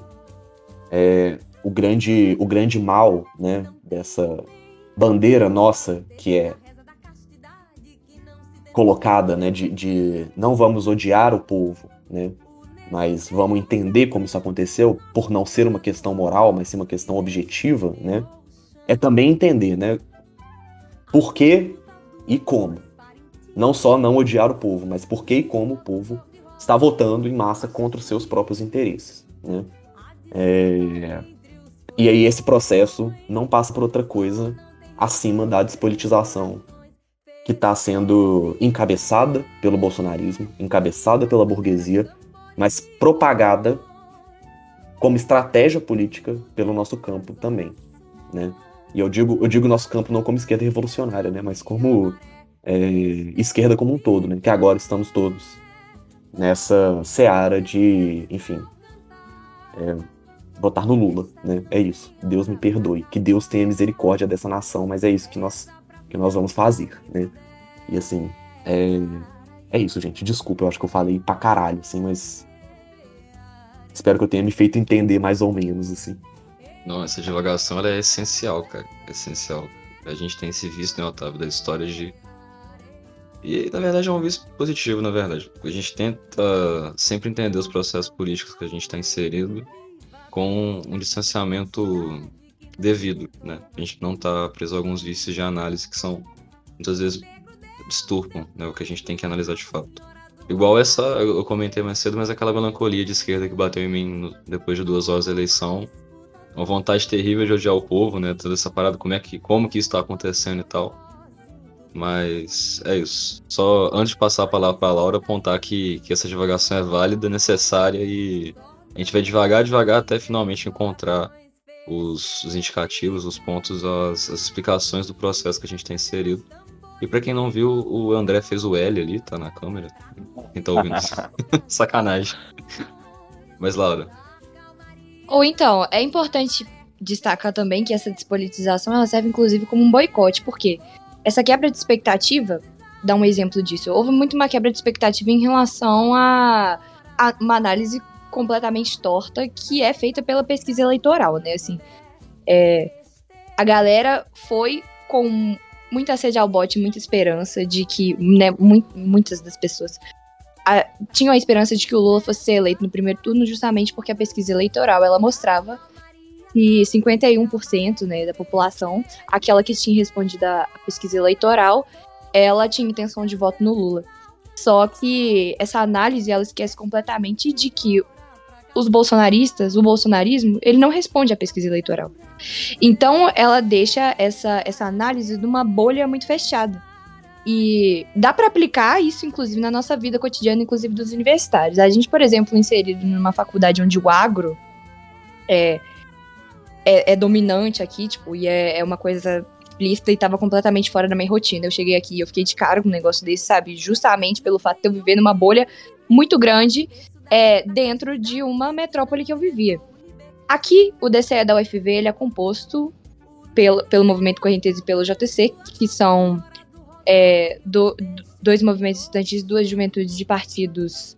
é, o, grande, o grande mal né, dessa bandeira nossa que é colocada né, de, de não vamos odiar o povo, né, mas vamos entender como isso aconteceu, por não ser uma questão moral, mas sim uma questão objetiva, né, é também entender né, por que e como. Não só não odiar o povo, mas por que e como o povo está votando em massa contra os seus próprios interesses. Né? É... E aí esse processo não passa por outra coisa acima da despolitização que está sendo encabeçada pelo bolsonarismo, encabeçada pela burguesia, mas propagada como estratégia política pelo nosso campo também, né? E eu digo, eu digo nosso campo não como esquerda revolucionária, né? Mas como é, esquerda como um todo, né? Que agora estamos todos nessa seara de, enfim, é, votar no Lula, né? É isso. Deus me perdoe. Que Deus tenha misericórdia dessa nação, mas é isso que nós, que nós vamos fazer, né? E assim, é, é isso, gente. Desculpa, eu acho que eu falei pra caralho, assim, mas. Espero que eu tenha me feito entender mais ou menos, assim. Não, essa divulgação é essencial, cara. É essencial. A gente tem esse visto, né, Otávio, da história de e na verdade é um visto positivo, na verdade. A gente tenta sempre entender os processos políticos que a gente está inserido com um distanciamento devido, né? A gente não está preso a alguns vícios de análise que são muitas vezes disturpam né, o que a gente tem que analisar de fato. Igual essa, eu comentei mais cedo, mas aquela melancolia de esquerda que bateu em mim depois de duas horas da eleição, uma vontade terrível de odiar o povo, né? Toda essa parada, como é que, como que isso está acontecendo e tal. Mas é isso. Só antes de passar a palavra para a Laura, apontar que, que essa divagação é válida, necessária e a gente vai devagar, devagar até finalmente encontrar os, os indicativos, os pontos, as, as, explicações do processo que a gente tem inserido. E para quem não viu, o André fez o L ali, tá na câmera. Quem tá ouvindo? Sacanagem. Mas, Laura. Ou então, é importante destacar também que essa despolitização ela serve inclusive como um boicote, porque essa quebra de expectativa, dá um exemplo disso. Houve muito uma quebra de expectativa em relação a, a uma análise completamente torta que é feita pela pesquisa eleitoral, né? Assim, é, a galera foi com muita sede ao bote, muita esperança de que, né, mu muitas das pessoas a, tinham a esperança de que o Lula fosse eleito no primeiro turno, justamente porque a pesquisa eleitoral ela mostrava e 51% né, da população, aquela que tinha respondido à pesquisa eleitoral, ela tinha intenção de voto no Lula. Só que essa análise ela esquece completamente de que os bolsonaristas, o bolsonarismo, ele não responde à pesquisa eleitoral. Então ela deixa essa, essa análise numa bolha muito fechada. E dá para aplicar isso, inclusive, na nossa vida cotidiana, inclusive dos universitários. A gente, por exemplo, inserido numa faculdade onde o agro é, é, é dominante aqui, tipo, e é, é uma coisa explícita e tava completamente fora da minha rotina. Eu cheguei aqui eu fiquei de cara com um negócio desse, sabe? Justamente pelo fato de eu viver numa bolha muito grande é, dentro de uma metrópole que eu vivia. Aqui, o DCE da UFV ele é composto pelo, pelo Movimento Correnteza e pelo JTC, que são é, do, dois movimentos estudantis, duas juventudes de partidos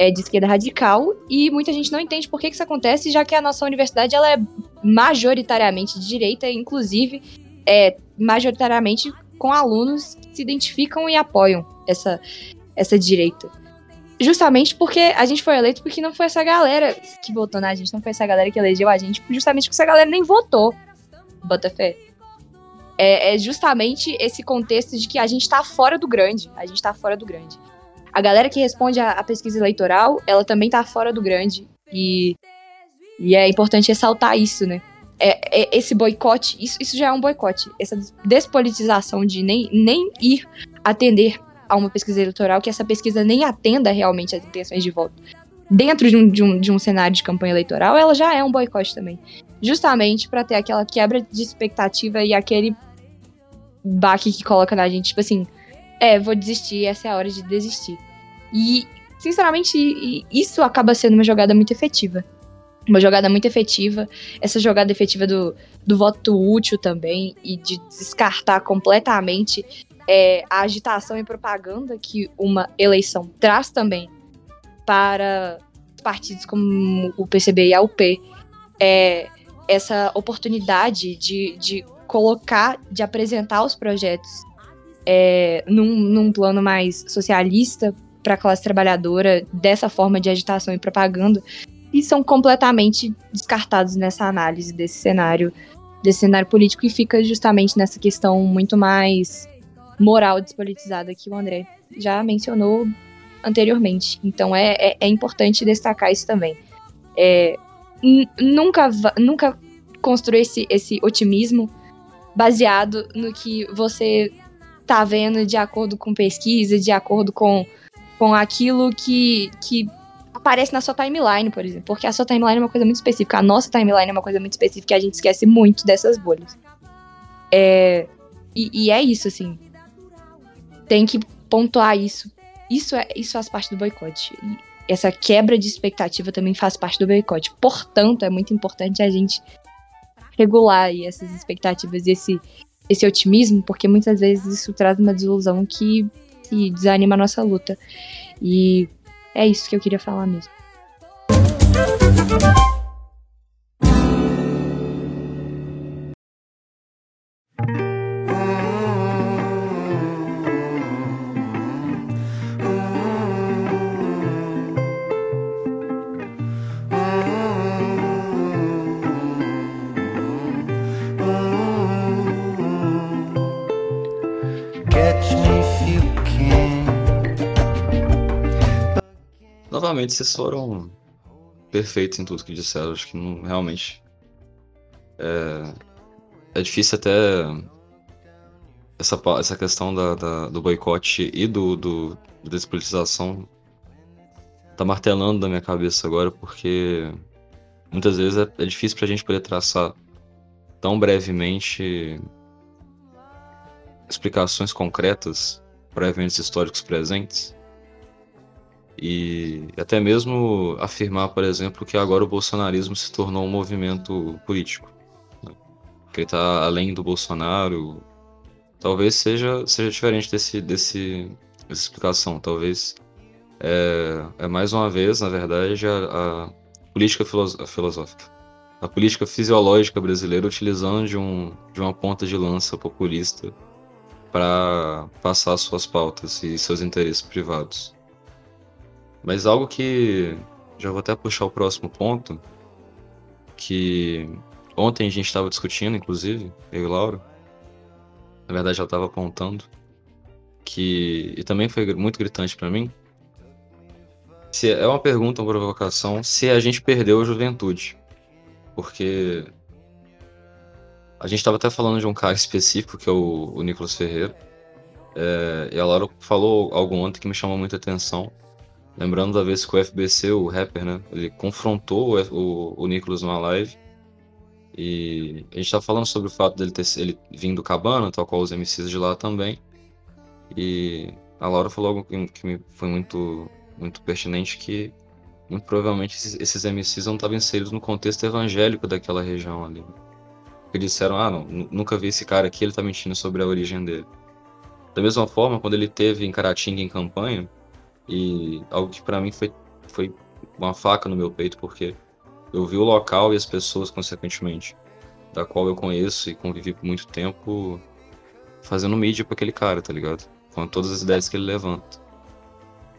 é de esquerda radical e muita gente não entende por que, que isso acontece, já que a nossa universidade ela é majoritariamente de direita, inclusive é majoritariamente com alunos que se identificam e apoiam essa, essa direita. Justamente porque a gente foi eleito porque não foi essa galera que votou na gente, não foi essa galera que elegeu a gente, justamente porque essa galera nem votou. Botafé. É, é justamente esse contexto de que a gente tá fora do grande. A gente tá fora do grande. A galera que responde à pesquisa eleitoral, ela também tá fora do grande. E, e é importante ressaltar isso, né? É, é, esse boicote, isso, isso já é um boicote. Essa despolitização de nem, nem ir atender a uma pesquisa eleitoral, que essa pesquisa nem atenda realmente às intenções de voto. Dentro de um, de um, de um cenário de campanha eleitoral, ela já é um boicote também. Justamente para ter aquela quebra de expectativa e aquele baque que coloca na gente, tipo assim, é, vou desistir, essa é a hora de desistir. E sinceramente, isso acaba sendo uma jogada muito efetiva. Uma jogada muito efetiva. Essa jogada efetiva do, do voto útil também e de descartar completamente é, a agitação e propaganda que uma eleição traz também para partidos como o PCB e a UP. É, essa oportunidade de, de colocar, de apresentar os projetos é, num, num plano mais socialista para a classe trabalhadora, dessa forma de agitação e propaganda, e são completamente descartados nessa análise desse cenário, desse cenário político, e fica justamente nessa questão muito mais moral despolitizada que o André já mencionou anteriormente. Então é, é, é importante destacar isso também. É, nunca, nunca construir esse, esse otimismo baseado no que você tá vendo de acordo com pesquisa, de acordo com, com aquilo que, que aparece na sua timeline, por exemplo. Porque a sua timeline é uma coisa muito específica. A nossa timeline é uma coisa muito específica e a gente esquece muito dessas bolhas. É, e, e é isso, assim. Tem que pontuar isso. Isso, é, isso faz parte do boicote. E essa quebra de expectativa também faz parte do boicote. Portanto, é muito importante a gente regular essas expectativas e esse, esse otimismo, porque muitas vezes isso traz uma desilusão que, que desanima a nossa luta. E é isso que eu queria falar mesmo. Novamente, vocês foram perfeitos em tudo que disseram. Acho que não, realmente. É, é difícil até. Essa, essa questão da, da do boicote e do, do, da despolitização tá martelando na minha cabeça agora, porque muitas vezes é, é difícil pra gente poder traçar tão brevemente explicações concretas para eventos históricos presentes e até mesmo afirmar, por exemplo, que agora o bolsonarismo se tornou um movimento político. Né? Que ele está além do Bolsonaro. Talvez seja, seja diferente desse, desse, dessa explicação. Talvez é, é mais uma vez, na verdade, a, a política filosófica. A política fisiológica brasileira utilizando de, um, de uma ponta de lança populista para passar suas pautas e seus interesses privados. Mas algo que já vou até puxar o próximo ponto, que ontem a gente estava discutindo, inclusive, eu e Laura. Na verdade, já estava apontando que e também foi muito gritante para mim. Se é uma pergunta, uma provocação, se a gente perdeu a juventude, porque a gente estava até falando de um cara específico que é o, o Nicolas Ferreira. É, e a Laura falou algo ontem que me chamou muita atenção, Lembrando da vez que o FBC, o rapper, né? Ele confrontou o, o, o Nicolas numa live. E a gente tá falando sobre o fato dele ter ele vindo do Cabana, tal qual os MCs de lá também. E a Laura falou algo que, que me foi muito, muito pertinente, que muito provavelmente esses, esses MCs não estavam inseridos no contexto evangélico daquela região ali. Porque disseram, ah, não, nunca vi esse cara aqui, ele tá mentindo sobre a origem dele. Da mesma forma, quando ele teve em Caratinga em campanha, e algo que para mim foi, foi uma faca no meu peito, porque eu vi o local e as pessoas, consequentemente, da qual eu conheço e convivi por muito tempo, fazendo mídia pra aquele cara, tá ligado? Com todas as ideias que ele levanta.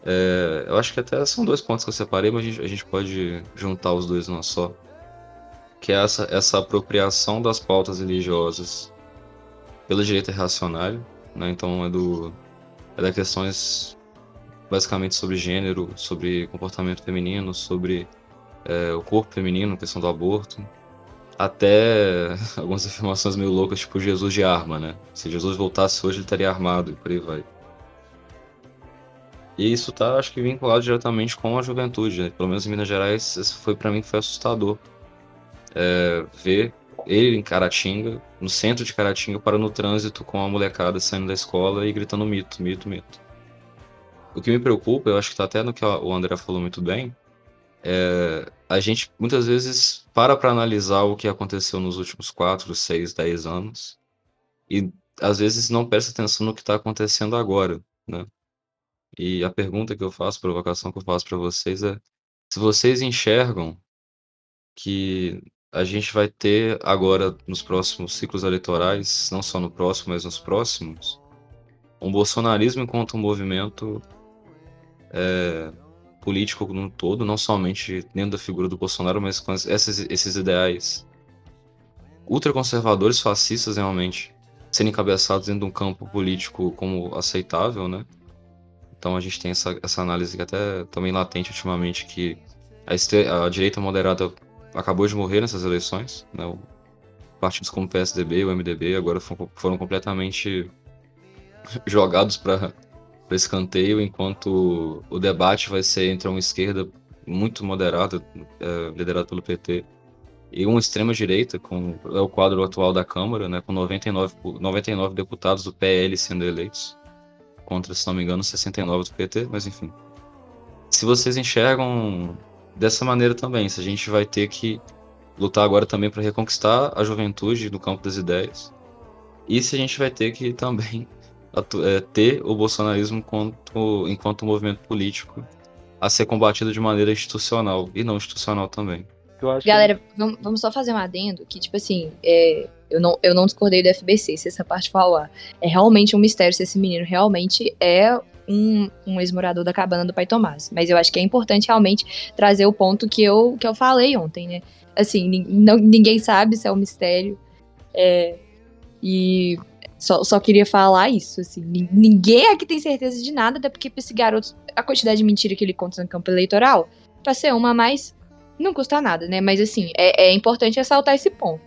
É, eu acho que até são dois pontos que eu separei, mas a gente, a gente pode juntar os dois numa só. Que é essa, essa apropriação das pautas religiosas pela direita reacionária, né? Então é do é das questões basicamente sobre gênero, sobre comportamento feminino, sobre é, o corpo feminino, questão do aborto, até algumas afirmações meio loucas, tipo Jesus de arma, né? Se Jesus voltasse hoje, ele estaria armado e por aí vai. E isso tá, acho que, vinculado diretamente com a juventude, né? Pelo menos em Minas Gerais, isso foi para mim foi assustador. É, ver ele em Caratinga, no centro de Caratinga, para no trânsito com a molecada saindo da escola e gritando mito, mito, mito. O que me preocupa, eu acho que tá até no que o André falou muito bem, é, a gente muitas vezes para para analisar o que aconteceu nos últimos 4, 6, 10 anos e às vezes não presta atenção no que está acontecendo agora, né? E a pergunta que eu faço, a provocação que eu faço para vocês é se vocês enxergam que a gente vai ter agora nos próximos ciclos eleitorais, não só no próximo, mas nos próximos, um bolsonarismo enquanto um movimento é, político no todo, não somente dentro da figura do Bolsonaro, mas com esses, esses ideais ultraconservadores, fascistas realmente, serem encabeçados dentro de um campo político como aceitável, né? Então a gente tem essa, essa análise que até também latente ultimamente que a, a direita moderada acabou de morrer nessas eleições, né? O, partidos como o PSDB e o MDB agora foram, foram completamente jogados para escanteio, enquanto o debate vai ser entre uma esquerda muito moderada, é, liderada pelo PT, e uma extrema-direita, com é o quadro atual da Câmara, né, com 99, 99 deputados do PL sendo eleitos, contra, se não me engano, 69 do PT, mas enfim. Se vocês enxergam dessa maneira também, se a gente vai ter que lutar agora também para reconquistar a juventude no campo das ideias, e se a gente vai ter que também é, ter o bolsonarismo enquanto, enquanto movimento político a ser combatido de maneira institucional e não institucional também. Galera, que... vamos, vamos, só fazer um adendo que, tipo assim, é, eu, não, eu não discordei do FBC, se essa parte falar. É realmente um mistério se esse menino realmente é um, um ex-morador da cabana do Pai Tomás. Mas eu acho que é importante realmente trazer o ponto que eu, que eu falei ontem, né? Assim, não, ninguém sabe se é um mistério. É, e só, só queria falar isso, assim. Ninguém aqui tem certeza de nada, até porque pra esse garoto, a quantidade de mentira que ele conta no campo eleitoral, pra ser uma a mais, não custa nada, né? Mas assim, é, é importante ressaltar esse ponto.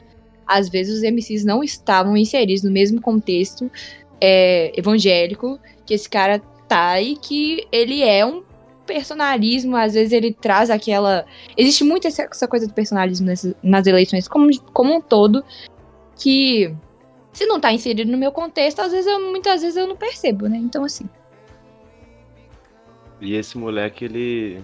Às vezes os MCs não estavam inseridos no mesmo contexto é, evangélico que esse cara tá e que ele é um personalismo, às vezes ele traz aquela. Existe muito essa, coisa do personalismo nessas, nas eleições como, como um todo, que se não tá inserido no meu contexto, às vezes eu, muitas vezes eu não percebo, né? Então, assim. E esse moleque, ele.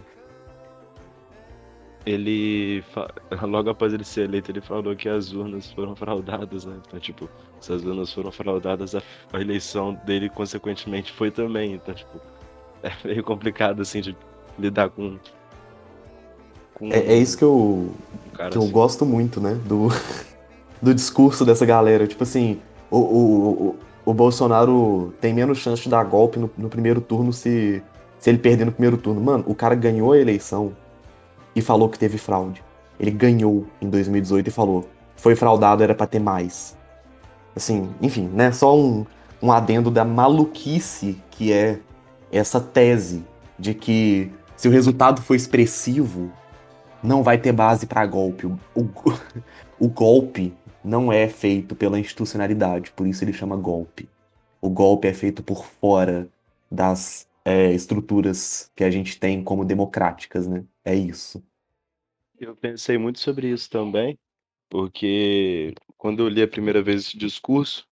Ele. Logo após ele ser eleito, ele falou que as urnas foram fraudadas, né? Então, tipo, se as urnas foram fraudadas, a, a eleição dele, consequentemente, foi também. Então, tipo, é meio complicado, assim, de lidar com. com é, é, isso que eu. que assim. eu gosto muito, né? Do. Do discurso dessa galera. Tipo assim, o, o, o, o Bolsonaro tem menos chance de dar golpe no, no, primeiro turno se, se ele perder no primeiro turno. Mano, o cara ganhou a eleição e falou que teve fraude. Ele ganhou em 2018 e falou: foi fraudado, era para ter mais. Assim, enfim, né? Só um, um adendo da maluquice que é essa tese de que se o resultado for expressivo, não vai ter base para golpe. O, o, o golpe não é feito pela institucionalidade, por isso ele chama golpe. O golpe é feito por fora das é, estruturas que a gente tem como democráticas, né? É isso. Eu pensei muito sobre isso também, porque quando eu li a primeira vez esse discurso,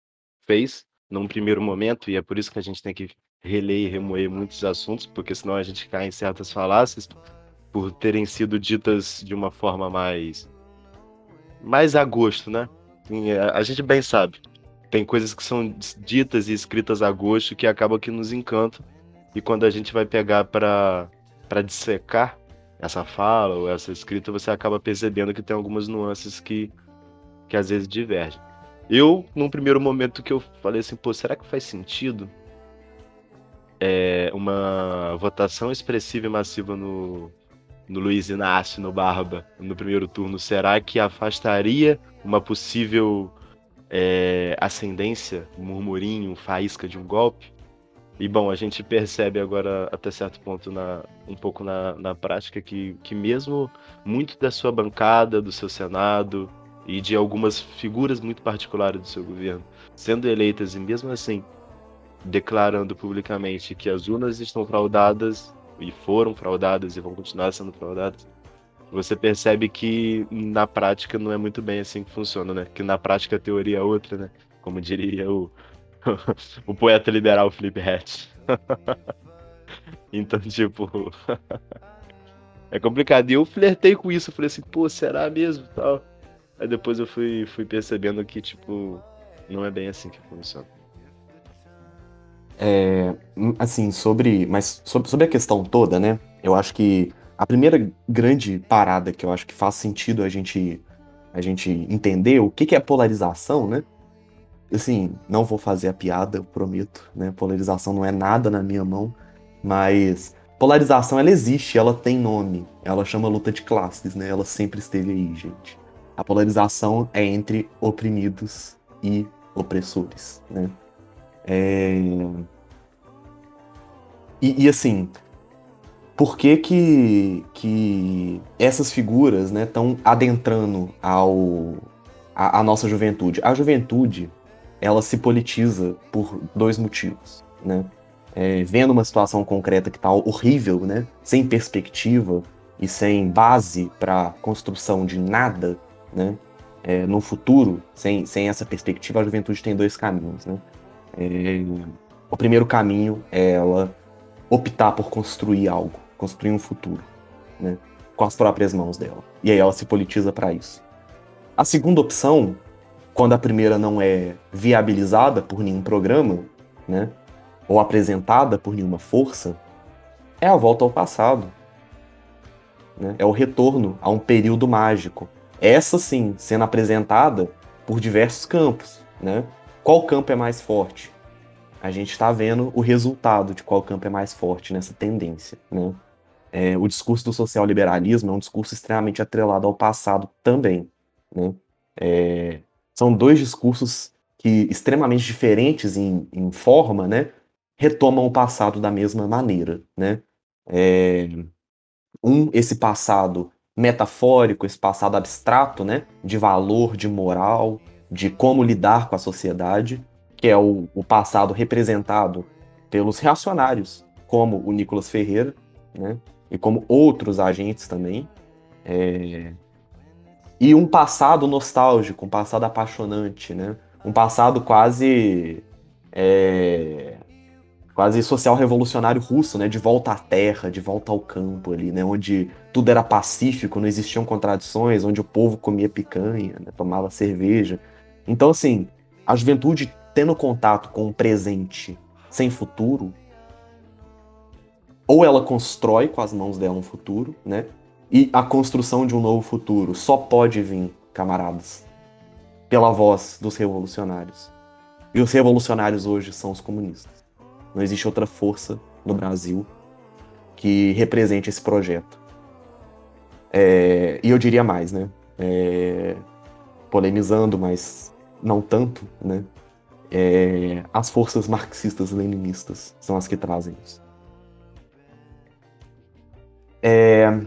fez num primeiro momento, e é por isso que a gente tem que reler e remoer muitos assuntos, porque senão a gente cai em certas falácias por terem sido ditas de uma forma mais mais a gosto, né? É, a gente bem sabe. Tem coisas que são ditas e escritas a gosto que acabam que nos encantam. E quando a gente vai pegar para dissecar essa fala ou essa escrita, você acaba percebendo que tem algumas nuances que, que às vezes divergem. Eu, num primeiro momento que eu falei assim, pô, será que faz sentido é, uma votação expressiva e massiva no, no Luiz Inácio, no Barba, no primeiro turno, será que afastaria uma possível é, ascendência, um murmurinho, faísca de um golpe? E bom, a gente percebe agora, até certo ponto, na, um pouco na, na prática, que, que mesmo muito da sua bancada, do seu Senado e de algumas figuras muito particulares do seu governo sendo eleitas e mesmo assim declarando publicamente que as urnas estão fraudadas e foram fraudadas e vão continuar sendo fraudadas, você percebe que na prática não é muito bem assim que funciona, né? Que na prática a teoria é outra, né? Como diria o, o poeta liberal Felipe Hatch. Então, tipo. é complicado. E eu flertei com isso. Falei assim, pô, será mesmo? Tal. Aí depois eu fui, fui percebendo que, tipo, não é bem assim que funciona. É, assim, sobre. Mas sobre, sobre a questão toda, né? Eu acho que a primeira grande parada que eu acho que faz sentido a gente, a gente entender o que, que é polarização, né? Assim, não vou fazer a piada, eu prometo, né? Polarização não é nada na minha mão, mas polarização ela existe, ela tem nome, ela chama luta de classes, né? Ela sempre esteve aí, gente. A polarização é entre oprimidos e opressores, né? É... E, e, assim, por que que, que essas figuras estão né, adentrando ao, a, a, nossa juventude? A juventude, ela se politiza por dois motivos, né? É, vendo uma situação concreta que está horrível, né? Sem perspectiva e sem base para construção de nada, né? É, no futuro, sem, sem essa perspectiva, a juventude tem dois caminhos, né? É, o primeiro caminho é ela optar por construir algo, construir um futuro, né? Com as próprias mãos dela. E aí ela se politiza para isso. A segunda opção, quando a primeira não é viabilizada por nenhum programa, né? Ou apresentada por nenhuma força, é a volta ao passado. Né? É o retorno a um período mágico. Essa sim, sendo apresentada por diversos campos, né? Qual campo é mais forte? A gente está vendo o resultado de qual campo é mais forte nessa tendência. Né? É, o discurso do social-liberalismo é um discurso extremamente atrelado ao passado também. Né? É, são dois discursos que, extremamente diferentes em, em, forma, né, retomam o passado da mesma maneira. Né? É, um, esse passado metafórico, esse passado abstrato, né, de valor, de moral, de como lidar com a sociedade, que é o, o passado representado pelos reacionários, como o Nicolas Ferreira, né, e como outros agentes também, é... e um passado nostálgico, um passado apaixonante, né, um passado quase é, quase social revolucionário russo, né, de volta à terra, de volta ao campo ali, né, onde tudo era pacífico, não existiam contradições, onde o povo comia picanha, né, tomava cerveja, então, assim, a juventude tendo contato com o presente sem futuro, ou ela constrói com as mãos dela um futuro, né? E a construção de um novo futuro só pode vir, camaradas, pela voz dos revolucionários. E os revolucionários hoje são os comunistas. Não existe outra força no Brasil que represente esse projeto. É, e eu diria mais, né? É, polemizando, mas não tanto, né? É, as forças marxistas-leninistas são as que trazem isso. É,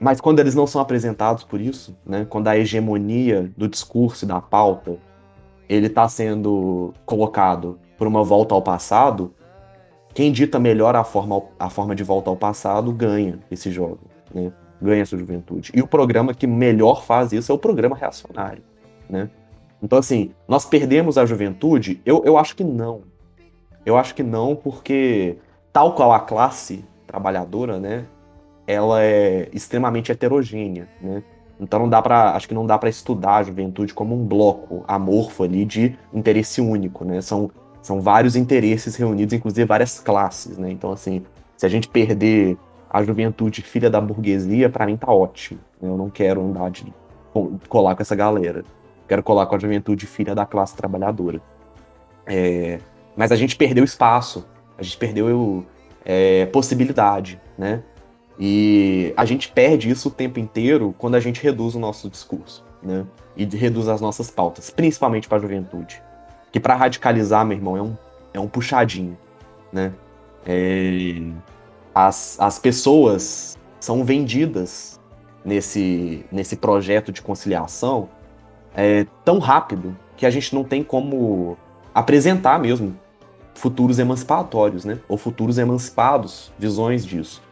mas quando eles não são apresentados por isso, né, quando a hegemonia do discurso e da pauta ele está sendo colocado por uma volta ao passado, quem dita melhor a forma, a forma de volta ao passado ganha esse jogo, né, ganha essa juventude. E o programa que melhor faz isso é o programa reacionário. Né? Então, assim, nós perdemos a juventude? Eu, eu acho que não. Eu acho que não, porque, tal qual a classe trabalhadora, né, ela é extremamente heterogênea, né? Então não dá para, acho que não dá para estudar a juventude como um bloco amorfo ali de interesse único, né? São, são vários interesses reunidos, inclusive várias classes, né? Então assim, se a gente perder a juventude filha da burguesia, para mim tá ótimo. Né? Eu não quero andar de colar com essa galera. Quero colar com a juventude filha da classe trabalhadora. É, mas a gente perdeu espaço, a gente perdeu é, possibilidade, né? E a gente perde isso o tempo inteiro quando a gente reduz o nosso discurso, né? E reduz as nossas pautas, principalmente para a juventude. Que para radicalizar, meu irmão, é um, é um puxadinho, né? É, as, as pessoas são vendidas nesse, nesse projeto de conciliação é, tão rápido que a gente não tem como apresentar mesmo futuros emancipatórios, né? Ou futuros emancipados, visões disso.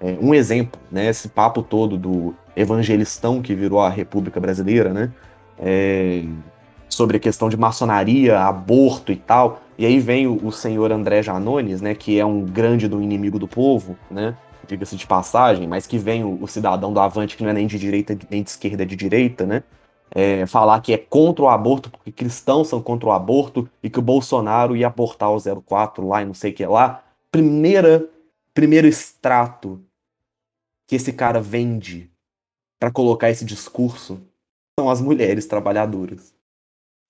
É, um exemplo, né? Esse papo todo do evangelistão que virou a República Brasileira, né? É, sobre a questão de maçonaria, aborto e tal. E aí vem o, o senhor André Janones, né, que é um grande do inimigo do povo, né, diga-se de passagem, mas que vem o, o, cidadão do Avante, que não é nem de direita nem de esquerda, é de direita, né, é, falar que é contra o aborto, porque cristãos são contra o aborto, e que o Bolsonaro ia abortar o 04 lá e não sei o que lá. Primeira, primeiro extrato que esse cara vende para colocar esse discurso são as mulheres trabalhadoras.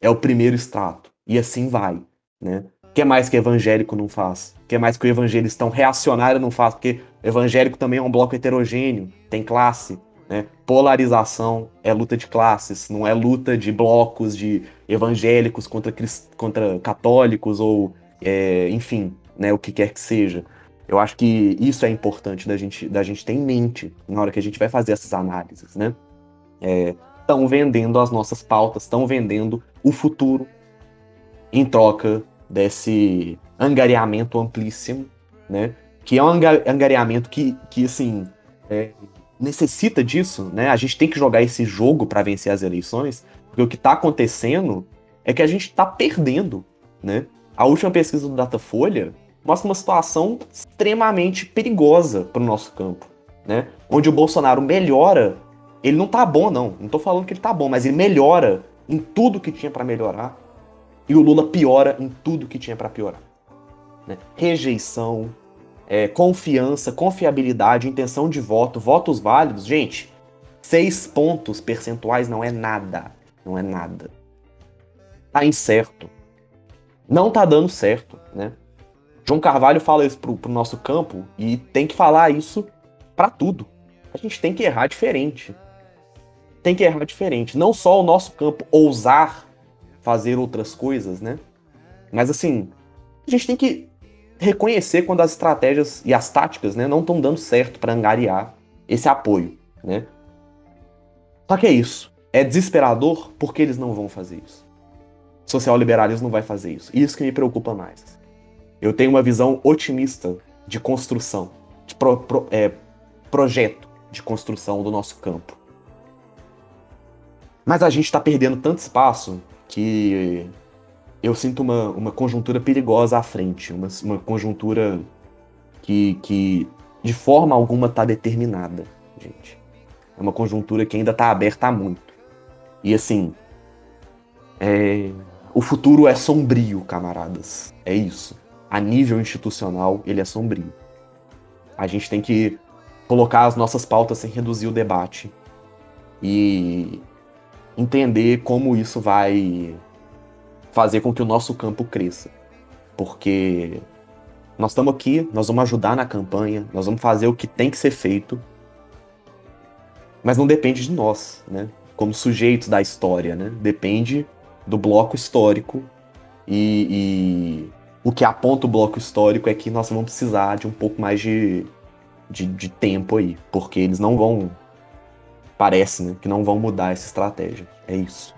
É o primeiro extrato. E assim vai, né? O que mais que evangélico não faz? O que mais que o evangelistão reacionário não faz? Porque evangélico também é um bloco heterogêneo, tem classe, né? Polarização é luta de classes, não é luta de blocos de evangélicos contra, contra católicos ou, é, enfim, né, o que quer que seja. Eu acho que isso é importante da gente, da gente ter em mente na hora que a gente vai fazer essas análises, né? Estão é, vendendo as nossas pautas, estão vendendo o futuro em troca desse angariamento amplíssimo, né? Que é um angariamento que, que assim, é, necessita disso, né? A gente tem que jogar esse jogo para vencer as eleições, o que está acontecendo é que a gente está perdendo, né? A última pesquisa do Datafolha mostra uma situação extremamente perigosa para o nosso campo, né? Onde o Bolsonaro melhora, ele não tá bom não, não tô falando que ele tá bom, mas ele melhora em tudo que tinha para melhorar e o Lula piora em tudo que tinha para piorar. Né? Rejeição, é, confiança, confiabilidade, intenção de voto, votos válidos, gente, seis pontos percentuais não é nada, não é nada. Tá incerto. Não tá dando certo, né? João Carvalho fala isso pro, pro nosso campo e tem que falar isso para tudo. A gente tem que errar diferente. Tem que errar diferente. Não só o nosso campo ousar fazer outras coisas, né? Mas assim, a gente tem que reconhecer quando as estratégias e as táticas, né, não estão dando certo para angariar esse apoio, né? Só que é isso. É desesperador porque eles não vão fazer isso. Social liberalismo não vai fazer isso. Isso que me preocupa mais. Eu tenho uma visão otimista de construção, de pro, pro, é, projeto de construção do nosso campo. Mas a gente está perdendo tanto espaço que eu sinto uma, uma conjuntura perigosa à frente, uma, uma conjuntura que, que de forma alguma está determinada, gente. É uma conjuntura que ainda está aberta há muito. E assim, é... o futuro é sombrio, camaradas. É isso a nível institucional, ele é sombrio. A gente tem que colocar as nossas pautas sem reduzir o debate e entender como isso vai fazer com que o nosso campo cresça. Porque nós estamos aqui, nós vamos ajudar na campanha, nós vamos fazer o que tem que ser feito, mas não depende de nós, né? Como sujeitos da história, né? Depende do bloco histórico e, e o que aponta o bloco histórico é que nós vamos precisar de um pouco mais de, de, de tempo aí, porque eles não vão. Parece, né? Que não vão mudar essa estratégia. É isso.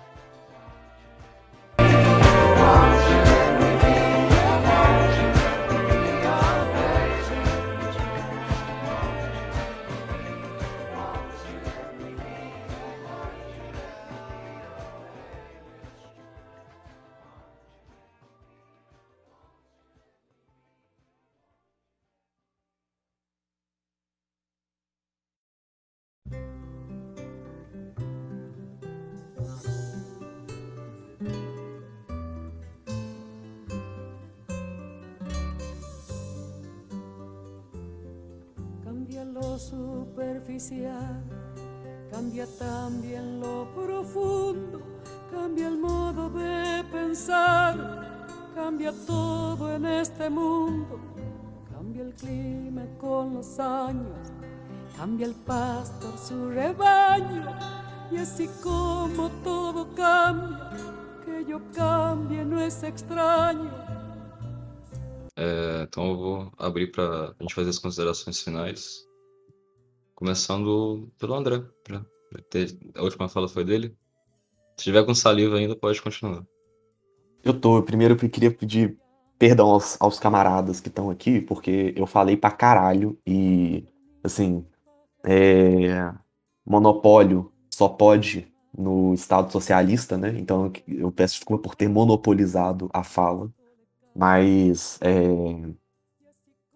Lord. Para a gente fazer as considerações finais. Começando pelo André. Né? A última fala foi dele. Se tiver com saliva ainda, pode continuar. Eu tô. Primeiro eu queria pedir perdão aos, aos camaradas que estão aqui, porque eu falei pra caralho e, assim, é... monopólio só pode no Estado socialista, né? Então eu peço desculpa por ter monopolizado a fala, mas é,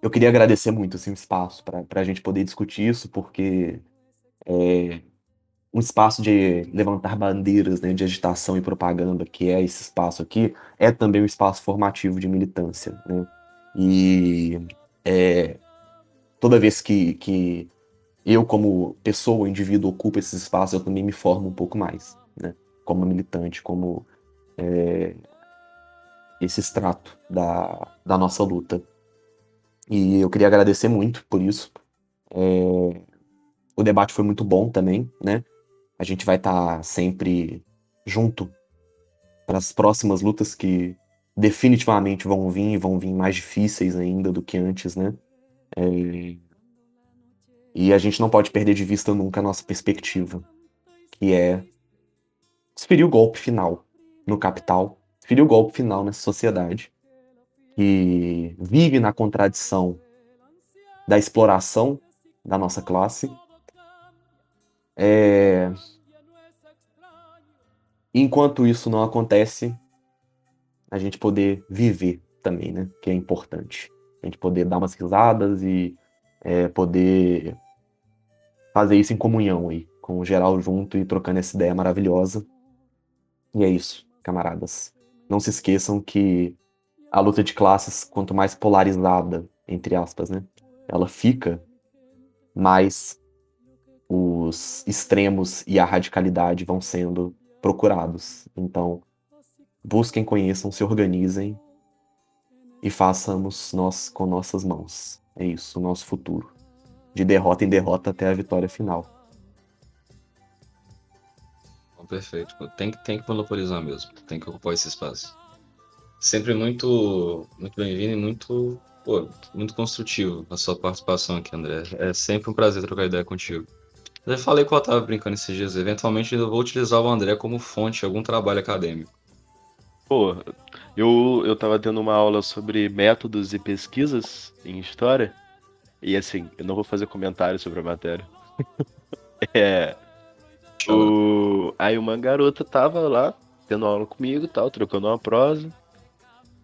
eu queria agradecer muito assim, o espaço para a gente poder discutir isso, porque é, um espaço de levantar bandeiras né, de agitação e propaganda, que é esse espaço aqui, é também um espaço formativo de militância. Né? E é, toda vez que, que eu, como pessoa, indivíduo, ocupo esse espaço, eu também me formo um pouco mais, né? como militante, como é, esse extrato da, da nossa luta. E eu queria agradecer muito por isso. É, o debate foi muito bom também, né? A gente vai estar tá sempre junto para as próximas lutas que definitivamente vão vir e vão vir mais difíceis ainda do que antes, né? É... E a gente não pode perder de vista nunca a nossa perspectiva, que é desferir o golpe final no capital, desferir o golpe final nessa sociedade que vive na contradição da exploração da nossa classe é... Enquanto isso não acontece, a gente poder viver também, né? Que é importante. A gente poder dar umas risadas e é, poder fazer isso em comunhão aí, com o geral junto e trocando essa ideia maravilhosa. E é isso, camaradas. Não se esqueçam que a luta de classes, quanto mais polarizada, entre aspas, né? Ela fica, mais os extremos e a radicalidade vão sendo procurados. Então, busquem, conheçam, se organizem e façamos nós com nossas mãos. É isso, o nosso futuro. De derrota em derrota até a vitória final. Perfeito. Tem, tem que monopolizar mesmo. Tem que ocupar esse espaço. Sempre muito, muito bem-vindo e muito, pô, muito construtivo a sua participação aqui, André. É sempre um prazer trocar ideia contigo. Já falei que eu tava brincando esses dias. Eventualmente eu vou utilizar o André como fonte de algum trabalho acadêmico. Pô, eu, eu tava tendo uma aula sobre métodos e pesquisas em história. E assim, eu não vou fazer comentários sobre a matéria. é. O... Aí uma garota tava lá, tendo aula comigo tal, trocando uma prosa.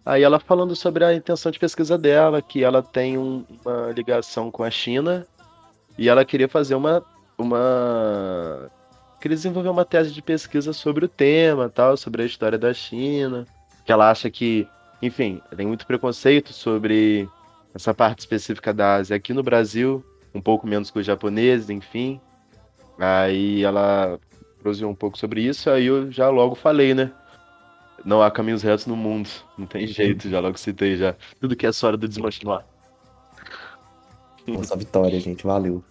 Aí ela falando sobre a intenção de pesquisa dela, que ela tem um, uma ligação com a China e ela queria fazer uma uma. Queria desenvolver uma tese de pesquisa sobre o tema, tal, sobre a história da China. Que ela acha que, enfim, tem muito preconceito sobre essa parte específica da Ásia aqui no Brasil, um pouco menos com os japoneses, enfim. Aí ela prosseguiu um pouco sobre isso, aí eu já logo falei, né? Não há caminhos retos no mundo, não tem jeito, já logo citei já. Tudo que é só hora do desmanchar. Nossa vitória, gente, valeu.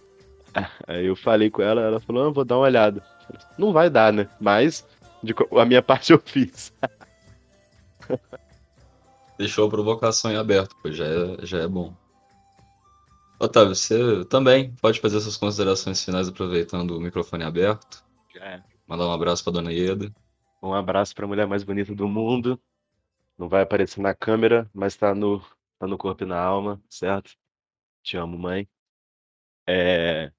Aí eu falei com ela, ela falou, ah, vou dar uma olhada. Não vai dar, né? Mas de, a minha parte eu fiz. Deixou a provocação em aberto, pois já é, já é bom. Otávio, você também pode fazer suas considerações finais aproveitando o microfone aberto. É. Mandar um abraço pra Dona Ieda. Um abraço pra mulher mais bonita do mundo. Não vai aparecer na câmera, mas tá no, tá no corpo e na alma, certo? Te amo, mãe. É,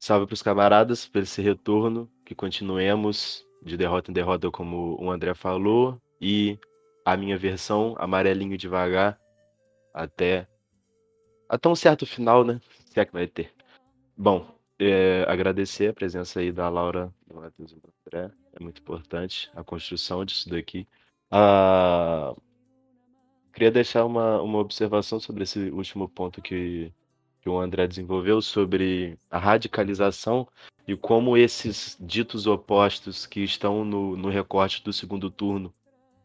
Salve para os camaradas por esse retorno, que continuemos de derrota em derrota, como o André falou, e a minha versão, amarelinho devagar, até, até um certo final, né? Se é que vai ter. Bom, é, agradecer a presença aí da Laura, do Matheus e do André, é muito importante a construção disso daqui. Ah, queria deixar uma, uma observação sobre esse último ponto que que o André desenvolveu sobre a radicalização e como esses ditos opostos que estão no, no recorte do segundo turno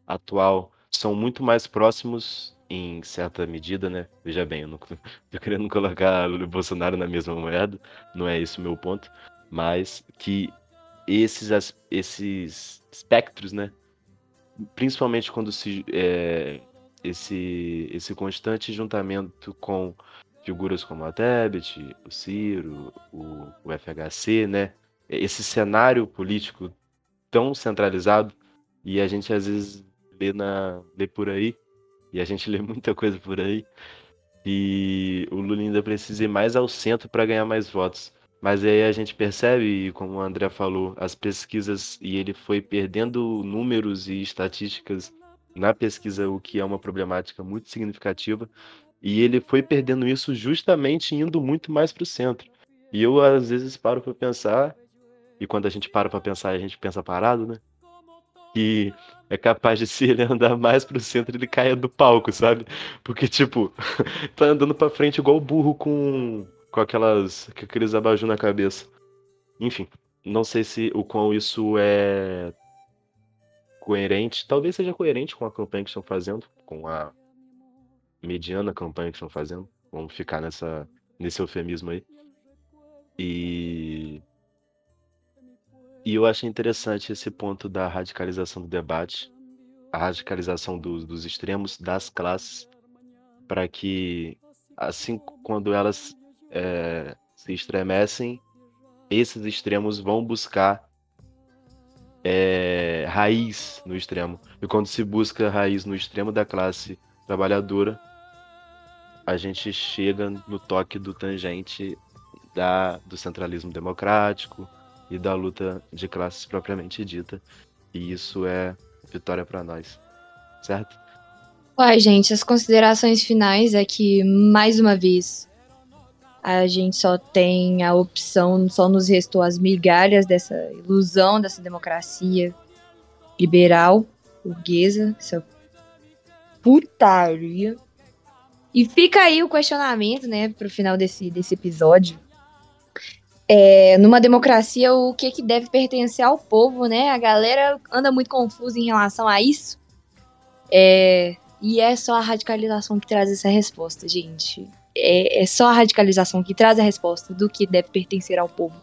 atual são muito mais próximos em certa medida, né? Veja bem, eu não tô querendo colocar o Bolsonaro na mesma moeda, não é esse o meu ponto, mas que esses, esses espectros, né? Principalmente quando se é, esse, esse constante juntamento com figuras como a Tebet, o Ciro, o, o FHC, né? Esse cenário político tão centralizado e a gente às vezes lê, na, lê por aí, e a gente lê muita coisa por aí, e o Lula ainda precisa ir mais ao centro para ganhar mais votos. Mas aí a gente percebe, como o André falou, as pesquisas e ele foi perdendo números e estatísticas na pesquisa, o que é uma problemática muito significativa. E ele foi perdendo isso justamente indo muito mais para o centro. E eu às vezes paro para pensar, e quando a gente para para pensar, a gente pensa parado, né? Que é capaz de se ele andar mais pro centro, ele caia do palco, sabe? Porque, tipo, tá andando pra frente igual burro com com aquelas com aqueles abajur na cabeça. Enfim, não sei se o quão isso é coerente, talvez seja coerente com a campanha que estão fazendo, com a mediana campanha que estão fazendo. Vamos ficar nessa nesse eufemismo aí. E e eu achei interessante esse ponto da radicalização do debate, a radicalização do, dos extremos das classes, para que assim quando elas é, se estremecem, esses extremos vão buscar é, raiz no extremo. E quando se busca raiz no extremo da classe trabalhadora, a gente chega no toque do tangente da, do centralismo democrático e da luta de classes propriamente dita. E isso é vitória para nós, certo? Uai, gente, as considerações finais é que, mais uma vez, a gente só tem a opção, só nos restou as migalhas dessa ilusão dessa democracia liberal, burguesa, essa putaria. E fica aí o questionamento, né, pro final desse, desse episódio. É, numa democracia, o que, que deve pertencer ao povo, né? A galera anda muito confusa em relação a isso. É, e é só a radicalização que traz essa resposta, gente é, é, só a radicalização que traz a resposta do que deve pertencer ao povo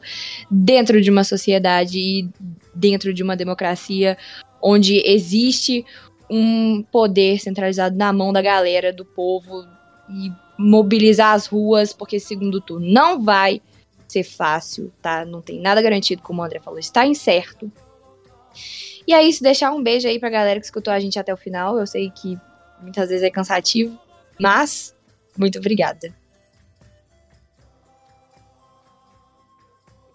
dentro de uma sociedade e dentro de uma democracia onde existe um poder centralizado na mão da galera, do povo e mobilizar as ruas, porque segundo turno não vai ser fácil, tá? Não tem nada garantido, como o André falou, está incerto. E é isso, deixar um beijo aí pra galera que escutou a gente até o final. Eu sei que muitas vezes é cansativo, mas muito obrigada.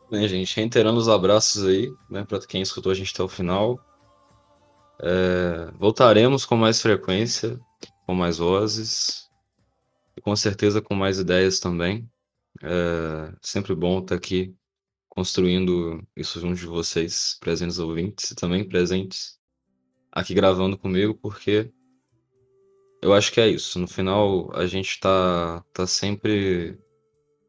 Bem, gente, reiterando os abraços aí, né, para quem escutou a gente até o final. É, voltaremos com mais frequência, com mais vozes e com certeza com mais ideias também. É sempre bom estar aqui construindo isso junto de vocês, presentes ouvintes e também presentes aqui gravando comigo, porque eu acho que é isso. No final, a gente tá, tá sempre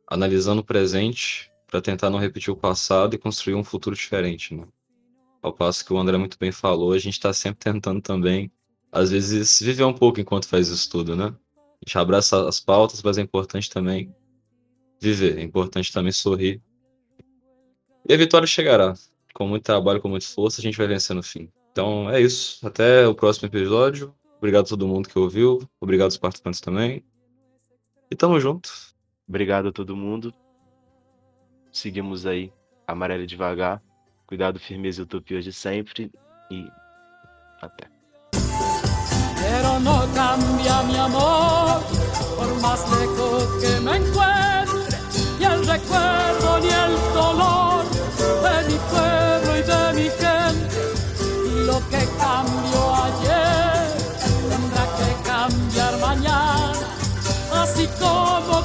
analisando o presente para tentar não repetir o passado e construir um futuro diferente, né? Ao passo que o André muito bem falou, a gente está sempre tentando também, às vezes, viver um pouco enquanto faz isso tudo, né? A gente abraça as pautas, mas é importante também viver, é importante também sorrir. E a vitória chegará. Com muito trabalho, com muita força, a gente vai vencer no fim. Então é isso. Até o próximo episódio. Obrigado a todo mundo que ouviu. Obrigado aos participantes também. E tamo junto. Obrigado a todo mundo. Seguimos aí. Amarelo devagar. Cuidado, firmeza e utopia de sempre. E até. Pero no cambia mi amor, por más lejos que me encuentre, ni el recuerdo ni el dolor de mi pueblo y de mi gente, lo que cambió ayer. mañana, así como